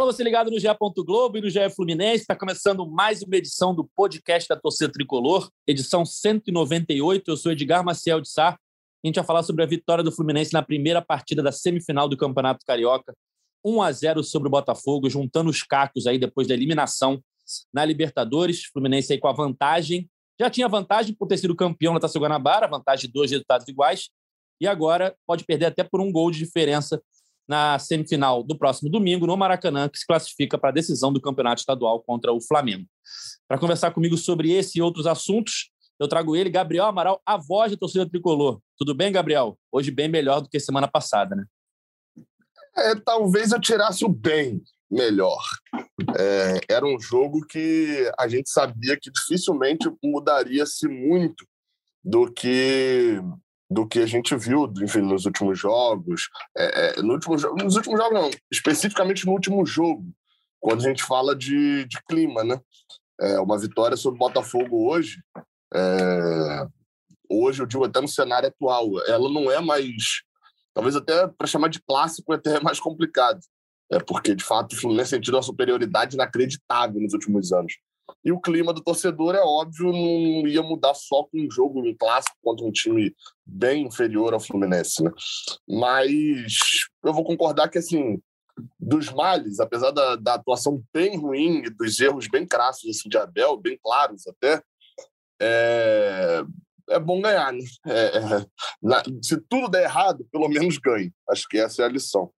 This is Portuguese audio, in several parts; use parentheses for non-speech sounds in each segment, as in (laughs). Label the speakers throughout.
Speaker 1: Fala você ligado no GE. Globo e no GE Fluminense. Está começando mais uma edição do podcast da Torcida Tricolor, edição 198. Eu sou Edgar Maciel de Sá. A gente vai falar sobre a vitória do Fluminense na primeira partida da semifinal do Campeonato Carioca. 1 a 0 sobre o Botafogo, juntando os cacos aí depois da eliminação na Libertadores. Fluminense aí com a vantagem. Já tinha vantagem por ter sido campeão na Taça Guanabara, vantagem de dois resultados iguais. E agora pode perder até por um gol de diferença na semifinal do próximo domingo, no Maracanã, que se classifica para a decisão do campeonato estadual contra o Flamengo. Para conversar comigo sobre esse e outros assuntos, eu trago ele, Gabriel Amaral, a voz da torcida tricolor. Tudo bem, Gabriel? Hoje bem melhor do que semana passada, né?
Speaker 2: É, talvez eu tirasse o bem melhor. É, era um jogo que a gente sabia que dificilmente mudaria-se muito do que do que a gente viu, enfim, nos últimos jogos. É, é no último, nos últimos jogos, não, especificamente no último jogo, quando a gente fala de, de clima, né? É, uma vitória sobre o Botafogo hoje, é, hoje eu digo até no cenário atual, ela não é mais, talvez até para chamar de clássico (laughs) até é mais complicado, é porque de fato o Fluminense sentiu uma superioridade inacreditável nos últimos anos. E o clima do torcedor, é óbvio, não ia mudar só com um jogo, um clássico contra um time bem inferior ao Fluminense. Né? Mas eu vou concordar que, assim, dos males, apesar da, da atuação bem ruim e dos erros bem crassos assim, de Abel, bem claros até, é, é bom ganhar. Né? É, é, na, se tudo der errado, pelo menos ganhe. Acho que essa é a lição.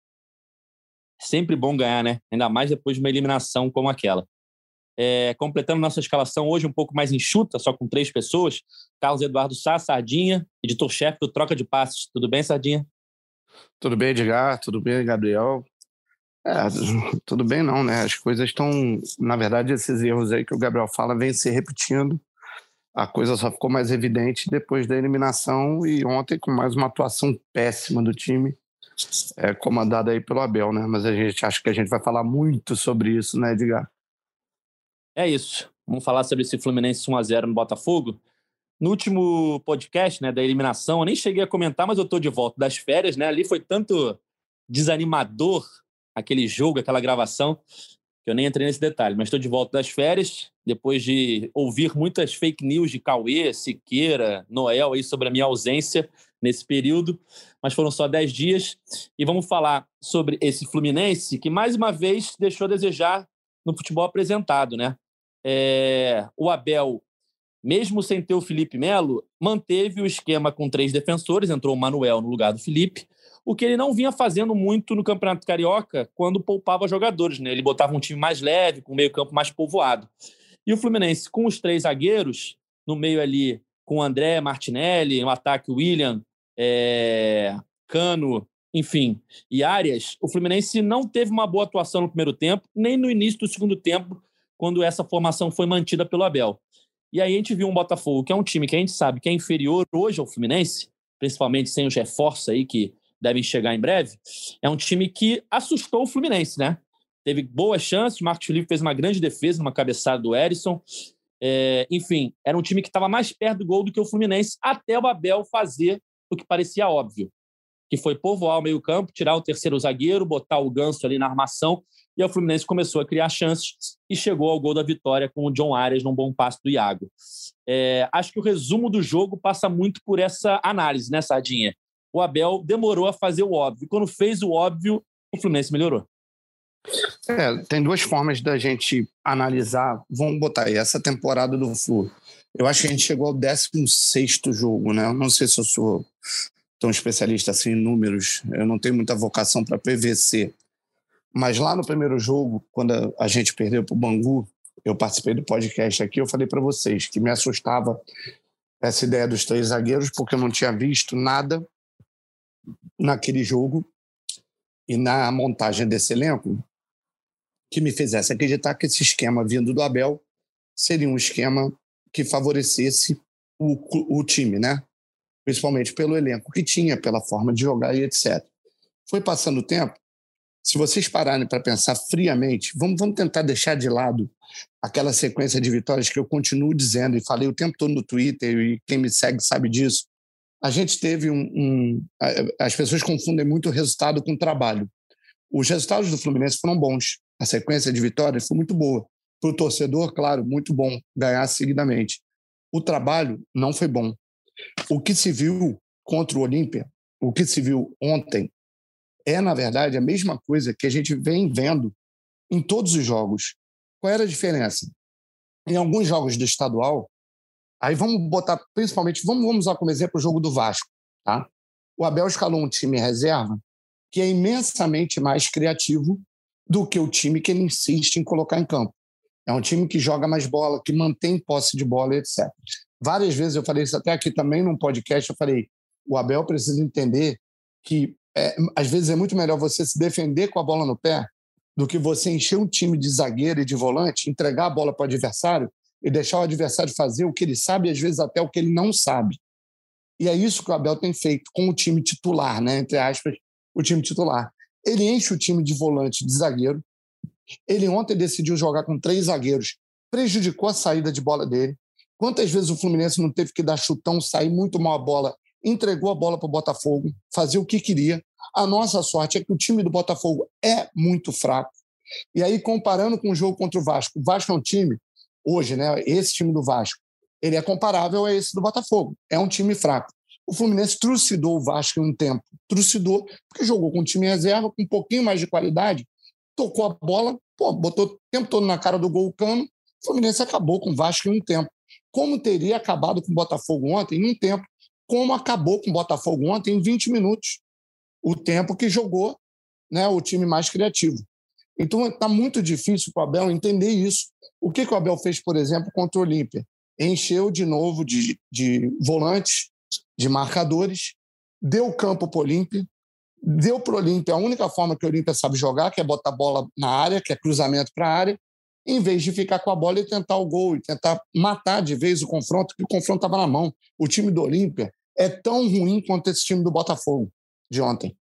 Speaker 1: Sempre bom ganhar, né? Ainda mais depois de uma eliminação como aquela. É, completando nossa escalação hoje um pouco mais enxuta, só com três pessoas. Carlos Eduardo Sá, Sardinha, editor-chefe do Troca de Passos. Tudo bem, Sardinha?
Speaker 3: Tudo bem, Edgar? Tudo bem, Gabriel? É, (laughs) tudo bem não, né? As coisas estão... Na verdade, esses erros aí que o Gabriel fala vêm se repetindo. A coisa só ficou mais evidente depois da eliminação e ontem com mais uma atuação péssima do time, é, comandada aí pelo Abel, né? Mas a gente acha que a gente vai falar muito sobre isso, né, Edgar?
Speaker 1: É isso. Vamos falar sobre esse Fluminense 1x0 no Botafogo. No último podcast, né, da eliminação, eu nem cheguei a comentar, mas eu tô de volta das férias, né? Ali foi tanto desanimador aquele jogo, aquela gravação, que eu nem entrei nesse detalhe, mas estou de volta das férias, depois de ouvir muitas fake news de Cauê, Siqueira, Noel aí sobre a minha ausência nesse período, mas foram só 10 dias. E vamos falar sobre esse Fluminense que mais uma vez deixou a desejar no futebol apresentado, né? É, o Abel, mesmo sem ter o Felipe Melo, manteve o esquema com três defensores, entrou o Manuel no lugar do Felipe, o que ele não vinha fazendo muito no Campeonato Carioca quando poupava jogadores, né? Ele botava um time mais leve, com meio campo mais povoado. E o Fluminense, com os três zagueiros, no meio ali com André Martinelli, no ataque William, é, Cano enfim, e áreas, o Fluminense não teve uma boa atuação no primeiro tempo, nem no início do segundo tempo, quando essa formação foi mantida pelo Abel. E aí a gente viu um Botafogo, que é um time que a gente sabe que é inferior hoje ao Fluminense, principalmente sem os reforços aí que devem chegar em breve, é um time que assustou o Fluminense, né? Teve boas chances, o Marcos Felipe fez uma grande defesa numa cabeçada do Erisson. É, enfim, era um time que estava mais perto do gol do que o Fluminense, até o Abel fazer o que parecia óbvio, que foi povoar o meio-campo, tirar o terceiro zagueiro, botar o Ganso ali na armação, e o Fluminense começou a criar chances e chegou ao gol da vitória com o John Arias num bom passo do Iago. É, acho que o resumo do jogo passa muito por essa análise, né, Sardinha? O Abel demorou a fazer o óbvio. Quando fez o óbvio, o Fluminense melhorou.
Speaker 3: É, tem duas formas da gente analisar. Vamos botar aí, essa temporada do Flu. Eu acho que a gente chegou ao 16 jogo, né? Eu não sei se eu sou tão especialista assim em números, eu não tenho muita vocação para PVC. Mas lá no primeiro jogo, quando a gente perdeu para o Bangu, eu participei do podcast aqui, eu falei para vocês que me assustava essa ideia dos três zagueiros, porque eu não tinha visto nada naquele jogo e na montagem desse elenco que me fizesse acreditar que esse esquema vindo do Abel seria um esquema que favorecesse o, o time, né? principalmente pelo elenco que tinha, pela forma de jogar e etc. Foi passando o tempo. Se vocês pararem para pensar friamente, vamos, vamos tentar deixar de lado aquela sequência de vitórias que eu continuo dizendo e falei o tempo todo no Twitter e quem me segue sabe disso. A gente teve um, um as pessoas confundem muito o resultado com o trabalho. Os resultados do Fluminense foram bons. a sequência de vitórias foi muito boa. Para o torcedor, claro, muito bom ganhar seguidamente. O trabalho não foi bom. O que se viu contra o Olímpia, o que se viu ontem, é, na verdade, a mesma coisa que a gente vem vendo em todos os jogos. Qual era a diferença? Em alguns jogos do estadual, aí vamos botar, principalmente, vamos, vamos usar como exemplo o jogo do Vasco. Tá? O Abel escalou um time reserva que é imensamente mais criativo do que o time que ele insiste em colocar em campo. É um time que joga mais bola, que mantém posse de bola, etc. Várias vezes eu falei isso até aqui também num podcast, eu falei, o Abel precisa entender que é, às vezes é muito melhor você se defender com a bola no pé do que você encher um time de zagueiro e de volante, entregar a bola para o adversário e deixar o adversário fazer o que ele sabe e às vezes até o que ele não sabe. E é isso que o Abel tem feito com o time titular, né? entre aspas, o time titular. Ele enche o time de volante de zagueiro. Ele ontem decidiu jogar com três zagueiros, prejudicou a saída de bola dele. Quantas vezes o Fluminense não teve que dar chutão, sair muito mal a bola, entregou a bola para o Botafogo, fazia o que queria. A nossa sorte é que o time do Botafogo é muito fraco. E aí, comparando com o jogo contra o Vasco, o Vasco é um time, hoje, né? Esse time do Vasco, ele é comparável a esse do Botafogo. É um time fraco. O Fluminense trucidou o Vasco em um tempo. Trucidou, porque jogou com um time reserva, com um pouquinho mais de qualidade, tocou a bola, pô, botou o tempo todo na cara do gol o cano. O Fluminense acabou com o Vasco em um tempo. Como teria acabado com o Botafogo ontem em um tempo, como acabou com o Botafogo ontem em 20 minutos. O tempo que jogou né, o time mais criativo. Então está muito difícil para o Abel entender isso. O que, que o Abel fez, por exemplo, contra o Olímpia? Encheu de novo de, de volantes, de marcadores, deu campo para o Olímpia, deu para o Olímpia a única forma que o Olímpia sabe jogar, que é botar a bola na área, que é cruzamento para a área, em vez de ficar com a bola e tentar o gol, e tentar matar de vez o confronto, que o confronto estava na mão. O time do Olímpia é tão ruim quanto esse time do Botafogo de ontem.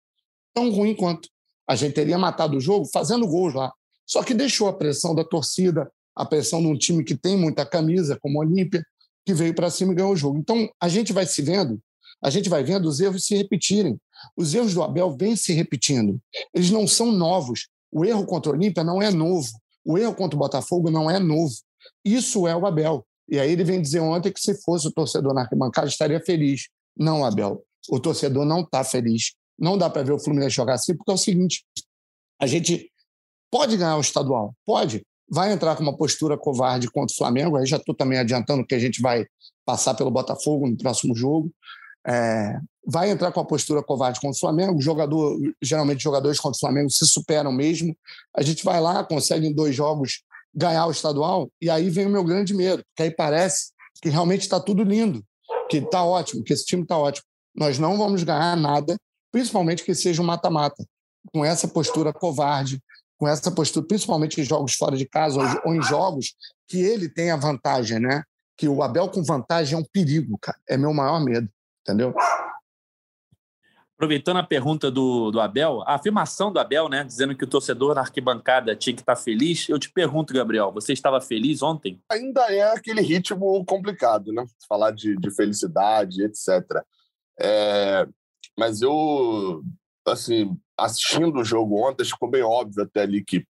Speaker 3: Tão ruim quanto. A gente teria matado o jogo fazendo gols lá. Só que deixou a pressão da torcida, a pressão de um time que tem muita camisa, como o Olímpia, que veio para cima e ganhou o jogo. Então, a gente vai se vendo, a gente vai vendo os erros se repetirem. Os erros do Abel vêm se repetindo. Eles não são novos. O erro contra o Olímpia não é novo. O erro contra o Botafogo não é novo. Isso é o Abel. E aí ele vem dizer ontem que se fosse o torcedor na arquibancada estaria feliz. Não, Abel. O torcedor não está feliz. Não dá para ver o Fluminense jogar assim, porque é o seguinte: a gente pode ganhar o estadual, pode. Vai entrar com uma postura covarde contra o Flamengo. Aí já estou também adiantando que a gente vai passar pelo Botafogo no próximo jogo. É, vai entrar com a postura covarde contra o Flamengo. Jogador, geralmente, jogadores contra o Flamengo se superam mesmo. A gente vai lá, consegue em dois jogos ganhar o estadual, e aí vem o meu grande medo, porque aí parece que realmente está tudo lindo, que está ótimo, que esse time está ótimo. Nós não vamos ganhar nada, principalmente que seja um mata-mata, com essa postura covarde, com essa postura, principalmente em jogos fora de casa ou em jogos que ele tem a vantagem, né? Que o Abel com vantagem é um perigo, cara. É meu maior medo entendeu?
Speaker 1: Aproveitando a pergunta do, do Abel, a afirmação do Abel, né, dizendo que o torcedor na arquibancada tinha que estar feliz, eu te pergunto, Gabriel, você estava feliz ontem?
Speaker 2: Ainda é aquele ritmo complicado, né? Falar de, de felicidade, etc. É, mas eu, assim, assistindo o jogo ontem, ficou bem óbvio até ali que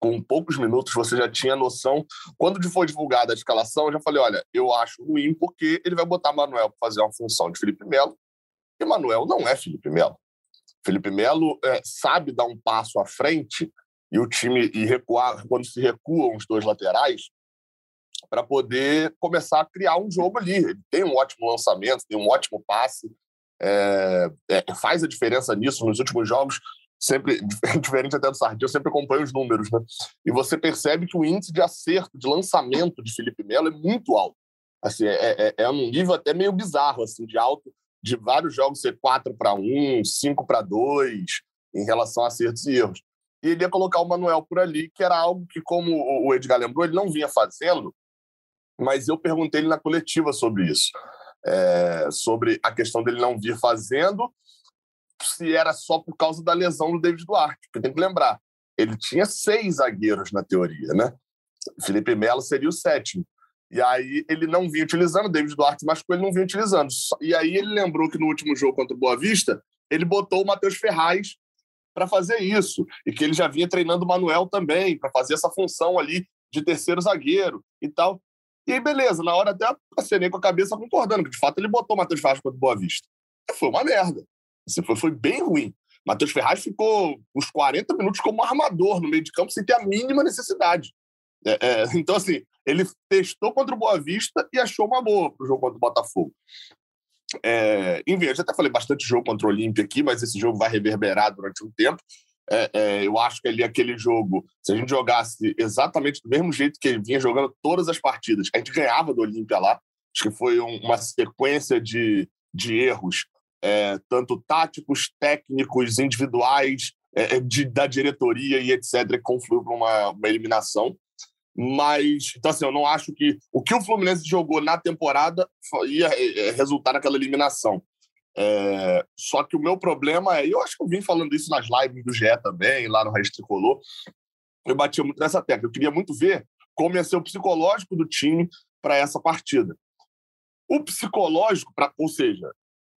Speaker 2: com poucos minutos você já tinha noção. Quando foi divulgada a escalação, eu já falei: olha, eu acho ruim porque ele vai botar Manuel para fazer uma função de Felipe Melo. E Manuel não é Felipe Melo. Felipe Melo é, sabe dar um passo à frente e o time e recuar quando se recuam os dois laterais para poder começar a criar um jogo ali. Ele tem um ótimo lançamento, tem um ótimo passe, é, é, faz a diferença nisso nos últimos jogos sempre (laughs) diferente até do Sardinha, eu sempre acompanho os números, né? E você percebe que o índice de acerto, de lançamento de Felipe Melo é muito alto. Assim, é, é, é um nível até meio bizarro, assim, de alto, de vários jogos ser 4 para 1, 5 para 2, em relação a acertos e erros. E ele ia colocar o Manuel por ali, que era algo que, como o Edgar lembrou, ele não vinha fazendo, mas eu perguntei ele na coletiva sobre isso. É, sobre a questão dele não vir fazendo se era só por causa da lesão do David Duarte. Porque tem que lembrar, ele tinha seis zagueiros na teoria, né? Felipe Melo seria o sétimo. E aí ele não vinha utilizando, David Duarte machucou, ele não vinha utilizando. E aí ele lembrou que no último jogo contra o Boa Vista, ele botou o Matheus Ferraz para fazer isso. E que ele já vinha treinando o Manuel também, para fazer essa função ali de terceiro zagueiro e tal. E aí, beleza, na hora até acenei com a cabeça concordando, que de fato ele botou o Matheus Ferraz contra o Boa Vista. E foi uma merda. Assim, foi, foi bem ruim. Matheus Ferraz ficou uns 40 minutos como armador no meio de campo sem ter a mínima necessidade. É, é, (laughs) então, assim, ele testou contra o Boa Vista e achou uma boa para o jogo contra o Botafogo. É, enfim, eu já até falei bastante jogo contra o Olímpia aqui, mas esse jogo vai reverberar durante um tempo. É, é, eu acho que ali aquele jogo, se a gente jogasse exatamente do mesmo jeito que ele vinha jogando todas as partidas, a gente ganhava do Olímpia lá. Acho que foi um, uma sequência de, de erros, é, tanto táticos, técnicos, individuais, é, é, de, da diretoria e etc., que confluiu para uma, uma eliminação. Mas, então, assim, eu não acho que o que o Fluminense jogou na temporada ia é, resultar naquela eliminação. É, só que o meu problema é, eu acho que eu vim falando isso nas lives do GE também, lá no Raiz Tricolor, eu batia muito nessa tecla. Eu queria muito ver como ia ser o psicológico do time para essa partida. O psicológico, pra, ou seja,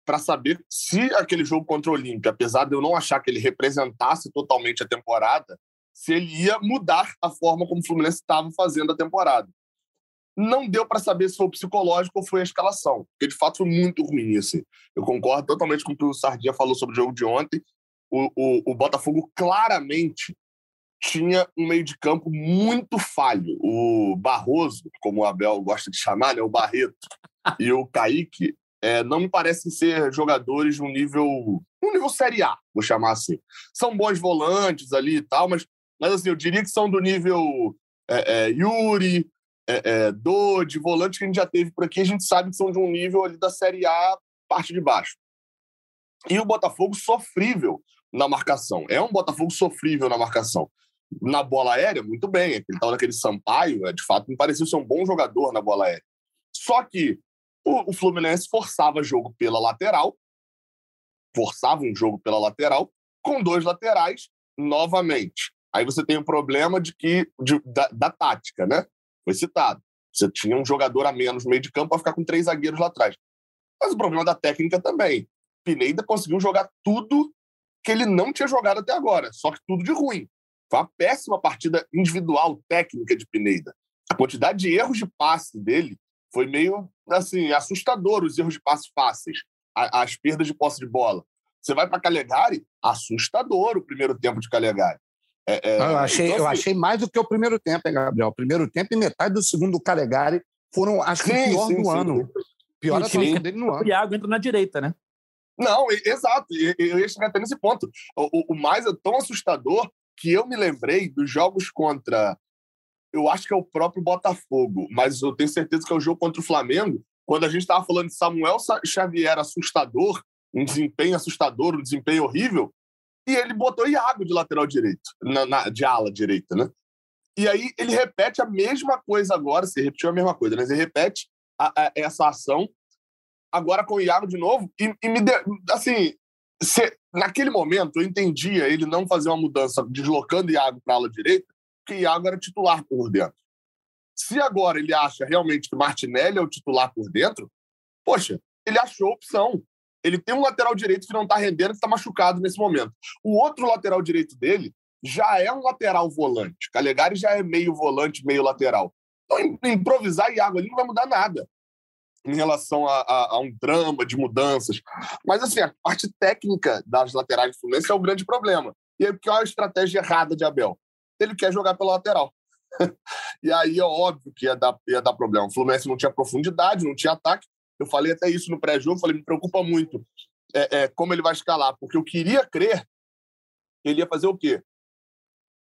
Speaker 2: para saber se aquele jogo contra o Olímpia, apesar de eu não achar que ele representasse totalmente a temporada, se ele ia mudar a forma como o Fluminense estava fazendo a temporada. Não deu para saber se foi o psicológico ou foi a escalação, porque de fato foi muito ruim. Assim. Eu concordo totalmente com o que o Sardinha falou sobre o jogo de ontem. O, o, o Botafogo claramente tinha um meio de campo muito falho. O Barroso, como o Abel gosta de chamar, né, o Barreto, e o Kaique, é, não me parecem ser jogadores de um nível, um nível Série A, vou chamar assim. São bons volantes ali e tal, mas mas assim, eu diria que são do nível é, é, Yuri, é, é, Dodi, volantes que a gente já teve por aqui, a gente sabe que são de um nível ali da Série A, parte de baixo. E o Botafogo sofrível na marcação. É um Botafogo sofrível na marcação. Na bola aérea, muito bem. Aquele tal daquele Sampaio, é, de fato, me pareceu ser um bom jogador na bola aérea. Só que o, o Fluminense forçava jogo pela lateral, forçava um jogo pela lateral, com dois laterais novamente. Aí você tem o um problema de que de, da, da, tática, né? Foi citado. Você tinha um jogador a menos no meio de campo para ficar com três zagueiros lá atrás. Mas o problema da técnica também. Pineda conseguiu jogar tudo que ele não tinha jogado até agora, só que tudo de ruim. Foi uma péssima partida individual técnica de Pineda. A quantidade de erros de passe dele foi meio assim assustador, os erros de passe fáceis, as perdas de posse de bola. Você vai para Calegari, assustador o primeiro tempo de Calegari.
Speaker 3: É, é, eu, achei, então, eu assim achei mais do que o primeiro tempo, hein, Gabriel? O primeiro tempo e metade do segundo do Calegari foram, acho que, sim, o pior sim, do sim, ano. Pior atuação dele no ano.
Speaker 1: O Iago entra na direita, né?
Speaker 2: Não, exato. Eu ia chegar até nesse ponto. O, o, mais é tão assustador que eu me lembrei dos jogos contra. Eu acho que é o próprio Botafogo, mas eu tenho certeza que é o jogo contra o Flamengo, quando a gente estava falando de Samuel Xavier assustador, um desempenho assustador, um desempenho horrível e ele botou Iago de lateral direito, na, na, de ala direita, né? E aí ele repete a mesma coisa agora, se repetiu a mesma coisa, mas ele repete a, a, essa ação agora com o Iago de novo e, e me assim, se, naquele momento eu entendia ele não fazer uma mudança deslocando Iago para a ala direita, porque Iago era titular por dentro. Se agora ele acha realmente que Martinelli é o titular por dentro, poxa, ele achou opção ele tem um lateral direito que não está rendendo, que está machucado nesse momento. O outro lateral direito dele já é um lateral volante. Calegari já é meio volante, meio lateral. Então, improvisar Iago ali não vai mudar nada em relação a, a, a, um drama de mudanças. Mas, assim, a parte técnica das laterais do Fluminense é o grande problema. E aí, qual é a estratégia errada de Abel? Ele quer jogar pela lateral. (laughs) e aí é óbvio que ia dar, ia dar problema. O Fluminense não tinha profundidade, não tinha ataque. Eu falei até isso no pré-jogo, falei, me preocupa muito é, é, como ele vai escalar, porque eu queria crer que ele ia fazer o quê?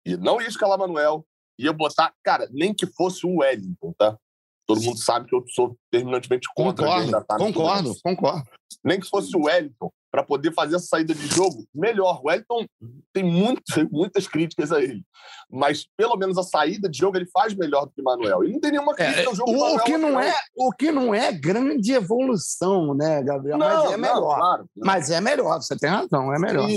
Speaker 2: E não ia escalar Manuel, ia botar, cara, nem que fosse o Wellington, tá? Todo mundo sabe que eu sou terminantemente contra
Speaker 3: concordo, Concordo, concordo.
Speaker 2: Nem que fosse o Wellington, para poder fazer essa saída de jogo melhor. O Wellington tem muito, (laughs) muitas críticas a ele, mas pelo menos a saída de jogo ele faz melhor do que o Manuel. E não tem nenhuma crítica é, ao jogo
Speaker 3: o, o que não é O que não é grande evolução, né, Gabriel? Não, mas é melhor. Não, claro, mas é melhor, você tem razão, é melhor.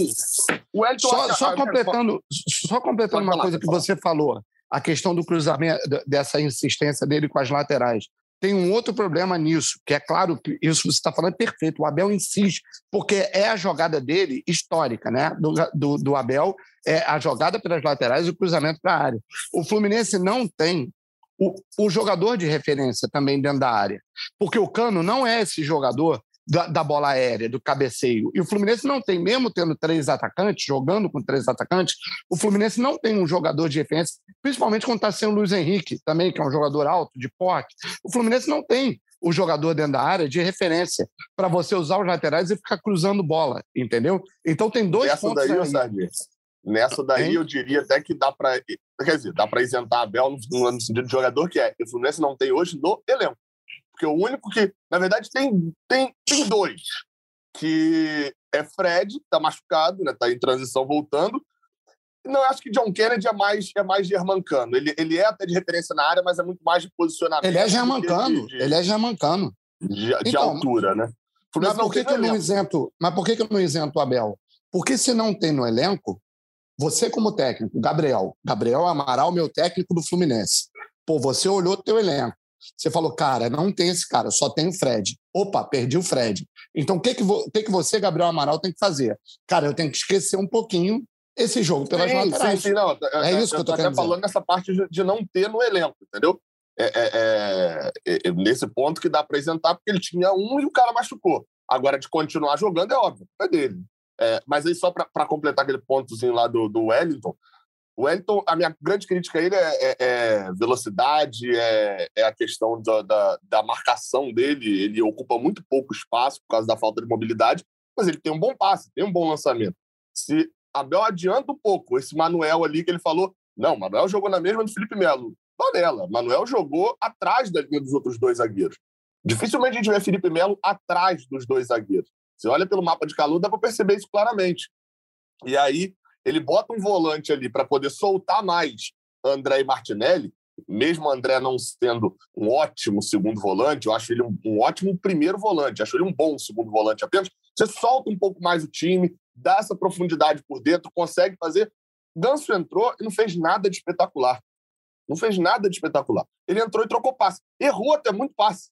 Speaker 3: O só, só completando, só completando uma falar, coisa que você falou, a questão do cruzamento, dessa insistência dele com as laterais. Tem um outro problema nisso, que é claro que isso você está falando é perfeito. O Abel insiste, porque é a jogada dele histórica, né? Do, do, do Abel, é a jogada pelas laterais e o cruzamento para a área. O Fluminense não tem o, o jogador de referência também dentro da área, porque o Cano não é esse jogador da, da, bola aérea, do cabeceio. E o Fluminense não tem, mesmo tendo três atacantes, jogando com três atacantes, o Fluminense não tem um jogador de referência, principalmente quando está sem o Luiz Henrique, também, que é um jogador alto, de porte. O Fluminense não tem o jogador dentro da área de referência para você usar os laterais e ficar cruzando bola, entendeu? Então tem dois
Speaker 2: Nessa
Speaker 3: pontos
Speaker 2: daí,
Speaker 3: aí.
Speaker 2: Nessa daí hein? eu diria até que dá para quer dizer, dá para isentar a Bel no, no, sentido de jogador que é. O Fluminense não tem hoje no elenco. Porque o único que, na verdade, tem, tem, tem dois. Que é Fred, tá machucado, né? Tá em transição voltando. Não, acho que John Kennedy é mais, é mais germancano. Ele, ele é até de referência na área, mas é muito mais de posicionamento.
Speaker 3: Ele é germancano. De, de, ele é germancano.
Speaker 2: De, de então, altura, né?
Speaker 3: Mas por que, que eu não isento? Mas por que, que eu não isento o Abel? Porque se não tem no elenco, você como técnico, Gabriel, Gabriel Amaral, meu técnico do Fluminense. Pô, você olhou o teu elenco. Você falou, cara, não tem esse cara, só tem o Fred. Opa, perdi o Fred. Então, o que, que, vo, que, que você, Gabriel Amaral, tem que fazer? Cara, eu tenho que esquecer um pouquinho esse jogo pelas sim, laterais.
Speaker 2: Sim, sim, não. É eu, isso que eu tô querendo falando nessa parte de não ter no elenco, entendeu? É, é, é, é nesse ponto que dá para apresentar, porque ele tinha um e o cara machucou. Agora, de continuar jogando, é óbvio, é dele. É, mas aí, só para completar aquele pontozinho lá do, do Wellington, o Wellington, a minha grande crítica a ele é, é, é velocidade, é, é, a questão da, da, da, marcação dele. Ele ocupa muito pouco espaço por causa da falta de mobilidade, mas ele tem um bom passe, tem um bom lançamento. Se Abel adianta um pouco esse Manuel ali que ele falou, não, Manuel jogou na mesma do Felipe Melo. Panela, Manuel jogou atrás da linha dos outros dois zagueiros. Dificilmente a gente vê Felipe Melo atrás dos dois zagueiros. Você olha pelo mapa de calor, dá para perceber isso claramente. E aí, ele bota um volante ali para poder soltar mais André e Martinelli, mesmo André não sendo um ótimo segundo volante, eu acho ele um, um, ótimo primeiro volante, acho ele um bom segundo volante apenas. Você solta um pouco mais o time, dá essa profundidade por dentro, consegue fazer. Ganso entrou e não fez nada de espetacular. Não fez nada de espetacular. Ele entrou e trocou passe. Errou até muito passe.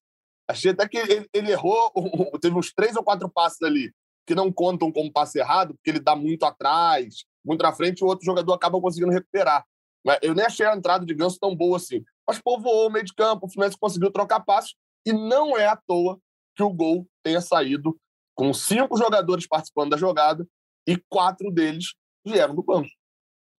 Speaker 2: Achei até que ele, ele errou, teve uns três ou quatro passes ali que não contam como passe errado, porque ele dá muito atrás, muito na frente, o outro jogador acaba conseguindo recuperar. Mas eu nem achei a entrada de Ganso tão boa assim. Mas povoou o meio de campo, o Fluminense conseguiu trocar passos, e não é à toa que o gol tenha saído com cinco jogadores participando da jogada e quatro deles vieram do banco.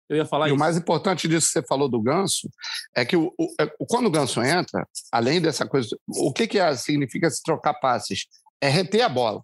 Speaker 3: Eu ia falar e isso. o mais importante disso que você falou do Ganso é que o, o, é, quando o Ganso entra, além dessa coisa, o que, que é, significa se trocar passes? É reter a bola.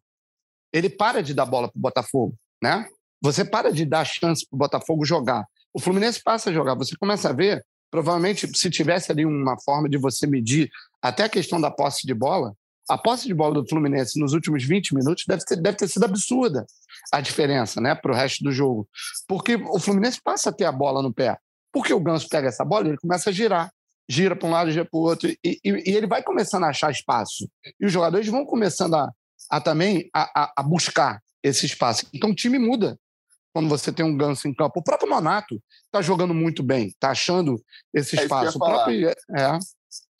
Speaker 3: Ele para de dar bola para o Botafogo, né? Você para de dar chance para o Botafogo jogar. O Fluminense passa a jogar. Você começa a ver, provavelmente, se tivesse ali uma forma de você medir até a questão da posse de bola, a posse de bola do Fluminense nos últimos 20 minutos deve ter, deve ter sido absurda a diferença né, para o resto do jogo. Porque o Fluminense passa a ter a bola no pé. Porque o Ganso pega essa bola e ele começa a girar. Gira para um lado, gira para o outro. E, e, e, ele vai começando a achar espaço. E os jogadores vão começando a, a também a, a, a buscar esse espaço. Então o time muda quando você tem um Ganso em campo. O próprio Monato está jogando muito bem, está achando esse espaço. o próprio, é,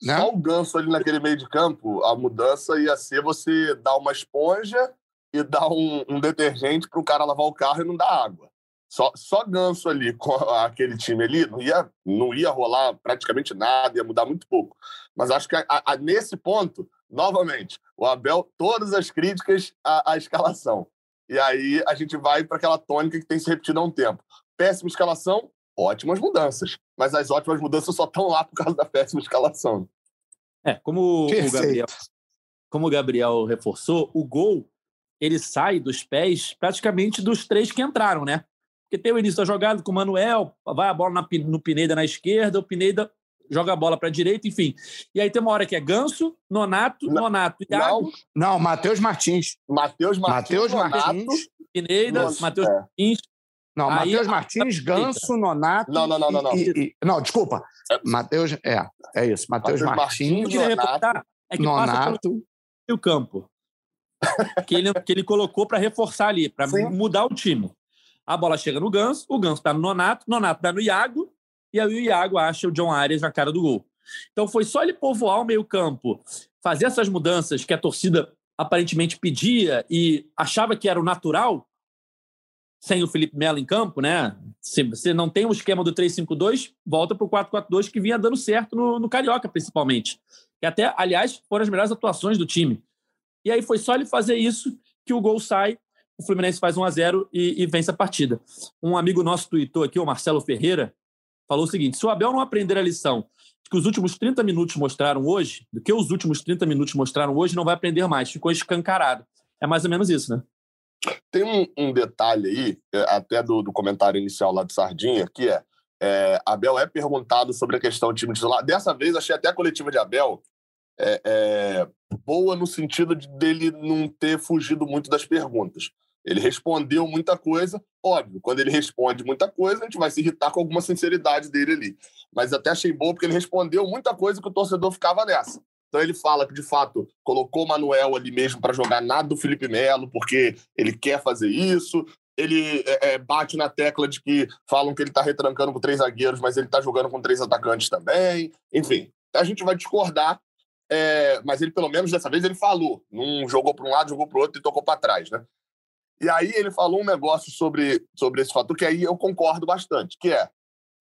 Speaker 2: né? Só o Ganso ali naquele meio de campo, a mudança ia ser você dar uma esponja e dar um, um detergente para o cara lavar o carro e não dar água. Só, só Ganso ali (laughs) com aquele time ali não ia, não ia rolar praticamente nada, ia mudar muito pouco. Mas acho que a, a, nesse ponto, novamente, o Abel, todas as críticas à, à escalação. E aí a gente vai para aquela tônica que tem se repetido há um tempo. Péssima escalação, ótimas mudanças. Mas as ótimas mudanças só estão lá por causa da péssima escalação.
Speaker 1: É, como o Gabriel, como o Gabriel reforçou, o gol ele sai dos pés praticamente dos três que entraram, né? Porque tem o início da jogada com o Manuel, vai a bola na, no Pineda na esquerda, o Pineda joga a bola para a direita, enfim. E aí tem uma hora que é Ganso, Nonato, não, Nonato,
Speaker 3: Iago. Não, não Matheus Martins.
Speaker 2: Matheus Martins.
Speaker 3: Matheus Martins.
Speaker 1: Pineda, Matheus é. Martins.
Speaker 3: Não, Matheus Martins, Ganso, Nonato.
Speaker 2: Não, não, não, não. não.
Speaker 3: E, e, não desculpa. É. Matheus, é, é isso. Matheus Martins,
Speaker 1: Martins Nonato, é que Nonato. e o campo. que, ele, que ele colocou para reforçar ali, para mudar o time. A bola chega no Ganso, o Ganso está no Nonato, Nonato está no Iago, e aí o Iago acha o John Arias na cara do gol. Então foi só ele povoar o meio-campo, fazer essas mudanças que a torcida aparentemente pedia e achava que era o natural, sem o Felipe Melo em campo, né? Se você não tem o um esquema do 3-5-2, volta para o 4-4-2 que vinha dando certo no, no Carioca, principalmente. Que até, aliás, foram as melhores atuações do time. E aí foi só ele fazer isso que o gol sai, o Fluminense faz 1 a 0 e, e vence a partida. Um amigo nosso tweetou aqui, o Marcelo Ferreira, falou o seguinte: se o Abel não aprender a lição que os últimos 30 minutos mostraram hoje, do que os últimos 30 minutos mostraram hoje, não vai aprender mais. Ficou escancarado. É mais ou menos isso, né?
Speaker 2: Tem um, um detalhe aí, é, até do, do, comentário inicial lá de Sardinha, que é, é, Abel é perguntado sobre a questão do time titular. Dessa vez, achei até a coletiva de Abel é, é, boa no sentido de dele não ter fugido muito das perguntas. Ele respondeu muita coisa, óbvio, quando ele responde muita coisa, a gente vai se irritar com alguma sinceridade dele ali. Mas até achei bom porque ele respondeu muita coisa que o torcedor ficava nessa. Então ele fala que, de fato, colocou o Manuel ali mesmo para jogar nada do Felipe Melo, porque ele quer fazer isso. Ele é, é, bate na tecla de que falam que ele está retrancando com três zagueiros, mas ele está jogando com três atacantes também. Enfim, a gente vai discordar, é, mas ele, pelo menos dessa vez, ele falou. Não jogou para um lado, jogou para o outro e tocou para trás, né? E aí ele falou um negócio sobre, sobre esse fator que aí eu concordo bastante, que é,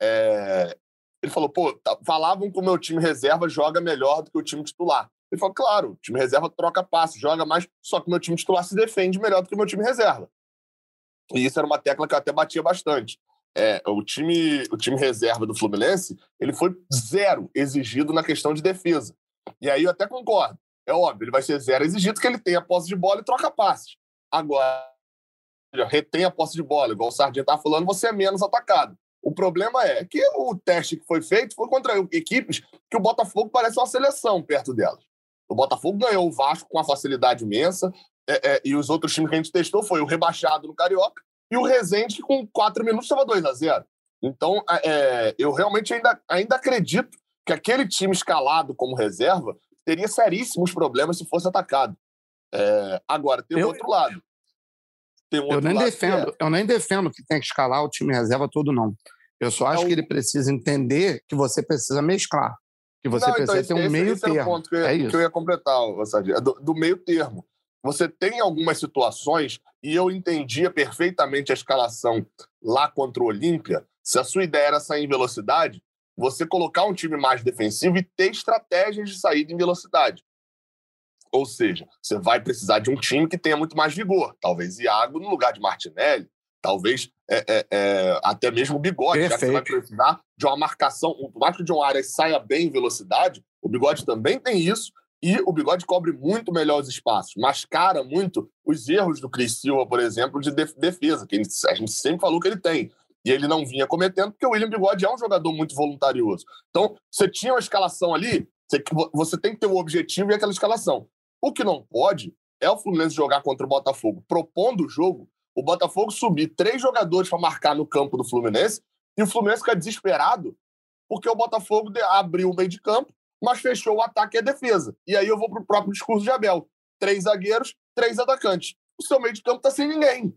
Speaker 2: é ele falou, pô, tá, falavam que o meu time reserva joga melhor do que o time titular. Ele falou, claro, o time reserva troca passe, joga mais, só que o meu time titular se defende melhor do que o meu time reserva. E isso era uma tecla que eu até batia bastante. É, o, time, o time reserva do Fluminense ele foi zero exigido na questão de defesa. E aí eu até concordo. É óbvio, ele vai ser zero exigido porque ele tem a posse de bola e troca passes. Agora, retém a posse de bola, igual o Sardinha estava falando, você é menos atacado. O problema é que o teste que foi feito foi contra equipes que o Botafogo parece uma seleção perto delas. O Botafogo ganhou o Vasco com uma facilidade imensa, é, é, e os outros times que a gente testou foi o rebaixado no Carioca e o Rezende, que com quatro minutos estava 2 a 0 Então, é, eu realmente ainda, ainda acredito que aquele time escalado como reserva teria seríssimos problemas se fosse atacado. É, agora, tem o eu... outro lado.
Speaker 3: Um outro eu nem lado defendo, é. eu nem defendo que tem que escalar o time reserva todo, não. Eu só acho é que ele precisa entender que você precisa mesclar. Que você não, então precisa então, ter um esse, meio esse termo.
Speaker 2: ponto que eu,
Speaker 3: é
Speaker 2: isso. que eu ia completar, Sadia, do, do meio termo. Você tem algumas situações, e eu entendia perfeitamente a escalação lá contra o Olímpia. Se a sua ideia era sair em velocidade, você colocar um time mais defensivo e ter estratégias de saída em velocidade. Ou seja, você vai precisar de um time que tenha muito mais vigor. Talvez Iago no lugar de Martinelli, talvez é, é, é, até mesmo o bigode, Perfeito. já que você vai precisar de uma marcação. Por mais que o John Arias saia bem em velocidade, o bigode também tem isso, e o bigode cobre muito melhor os espaços, mascara muito os erros do Cris Silva, por exemplo, de defesa, que a gente sempre falou que ele tem. E ele não vinha cometendo, porque o William Bigode é um jogador muito voluntarioso. Então, você tinha uma escalação ali, você tem que ter o objetivo e aquela escalação. O que não pode é o Fluminense jogar contra o Botafogo, propondo o jogo o Botafogo subir três jogadores para marcar no campo do Fluminense e o Fluminense fica desesperado porque o Botafogo abriu o meio de campo, mas fechou o ataque e a defesa. E aí eu vou para o próprio discurso de Abel. Três zagueiros, três atacantes. O seu meio de campo está sem ninguém.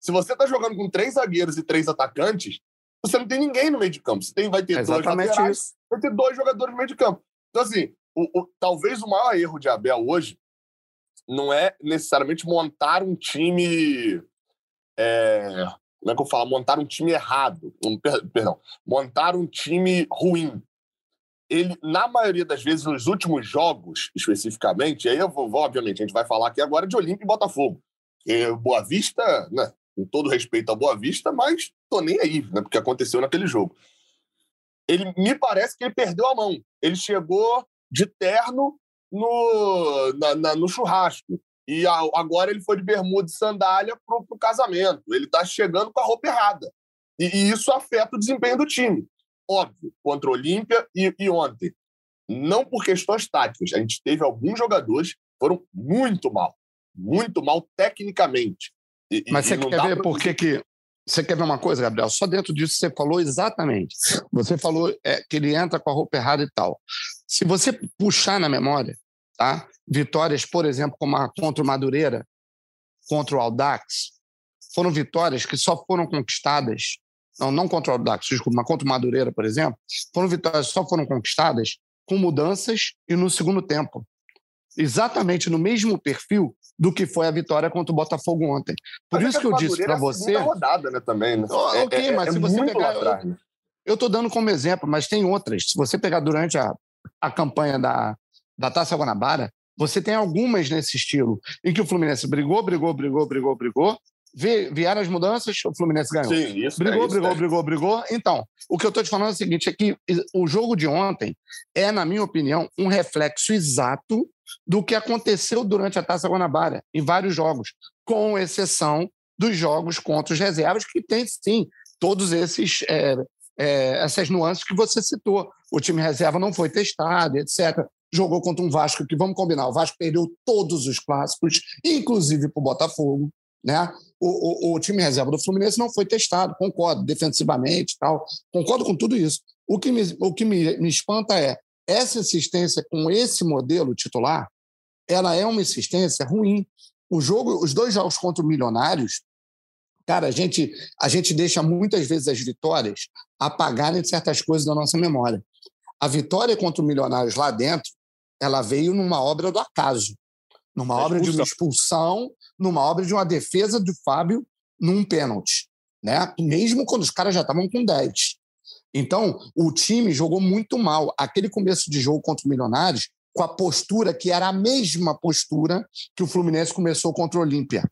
Speaker 2: Se você está jogando com três zagueiros e três atacantes, você não tem ninguém no meio de campo. Você tem, vai ter dois laterais, isso. vai ter dois jogadores no meio de campo. Então, assim, o, o, talvez o maior erro de Abel hoje não é necessariamente montar um time é, como é que eu falo? Montar um time errado. Um, perdão. Montar um time ruim. Ele, na maioria das vezes, nos últimos jogos, especificamente, aí eu vou, obviamente, a gente vai falar aqui agora de Olímpia e Botafogo. Boa Vista, né, com todo respeito ao Boa Vista, mas tô nem aí, né, porque aconteceu naquele jogo. Ele me parece que ele perdeu a mão. Ele chegou de terno no, na, na, no churrasco. E agora ele foi de bermuda e sandália para o casamento. Ele está chegando com a roupa errada. E, e, isso afeta o desempenho do time. Óbvio, contra o Olímpia e, e, ontem. Não por questões táticas. A gente teve alguns jogadores que foram muito mal. Muito mal tecnicamente.
Speaker 3: E, Mas você quer ver por que que... Você quer ver uma coisa, Gabriel? Só dentro disso você falou exatamente. Você falou é, que ele entra com a roupa errada e tal. Se você puxar na memória, tá? Vitórias, por exemplo, como a contra o Madureira, contra o Aldax, foram vitórias que só foram conquistadas, não, não contra o Aldax, desculpa, mas contra o Madureira, por exemplo, foram vitórias que só foram conquistadas com mudanças e no segundo tempo. Exatamente no mesmo perfil do que foi a vitória contra o Botafogo ontem. Por mas isso é que eu disse para você. É
Speaker 2: rodada, né, também. Né?
Speaker 3: Oh, ok, é, mas é, se você pegar. Eu, eu estou dando como exemplo, mas tem outras. Se você pegar durante a, a campanha da, da Taça Guanabara, você tem algumas nesse estilo, em que o Fluminense brigou, brigou, brigou, brigou, brigou, vieram as mudanças, o Fluminense ganhou.
Speaker 2: Sim, isso
Speaker 3: brigou,
Speaker 2: é,
Speaker 3: brigou, é. brigou, brigou. Então, o que eu estou te falando é o seguinte: é que o jogo de ontem é, na minha opinião, um reflexo exato do que aconteceu durante a Taça Guanabara, em vários jogos, com exceção dos jogos contra os reservas, que tem sim todos esses. É, é, essas nuances que você citou. O time reserva não foi testado, etc. Jogou contra um Vasco que, vamos combinar, o Vasco perdeu todos os clássicos, inclusive para o Botafogo. Né? O, o, o, time reserva do Fluminense não foi testado, concordo, defensivamente tal, concordo com tudo isso. O que me, o que me, me espanta é essa insistência com esse modelo titular, ela é uma insistência ruim. O jogo, os dois jogos contra o Milionários, cara, a gente, a gente deixa muitas vezes as vitórias apagarem certas coisas da nossa memória. A vitória contra o Milionários lá dentro, ela veio numa obra do acaso numa obra de uma expulsão, numa obra de uma defesa do Fábio num pênalti, né? Mesmo quando os caras já estavam com 10. Então, o time jogou muito mal. Aquele começo de jogo contra o Milionários, com a postura que era a mesma postura que o Fluminense começou contra o Olímpia.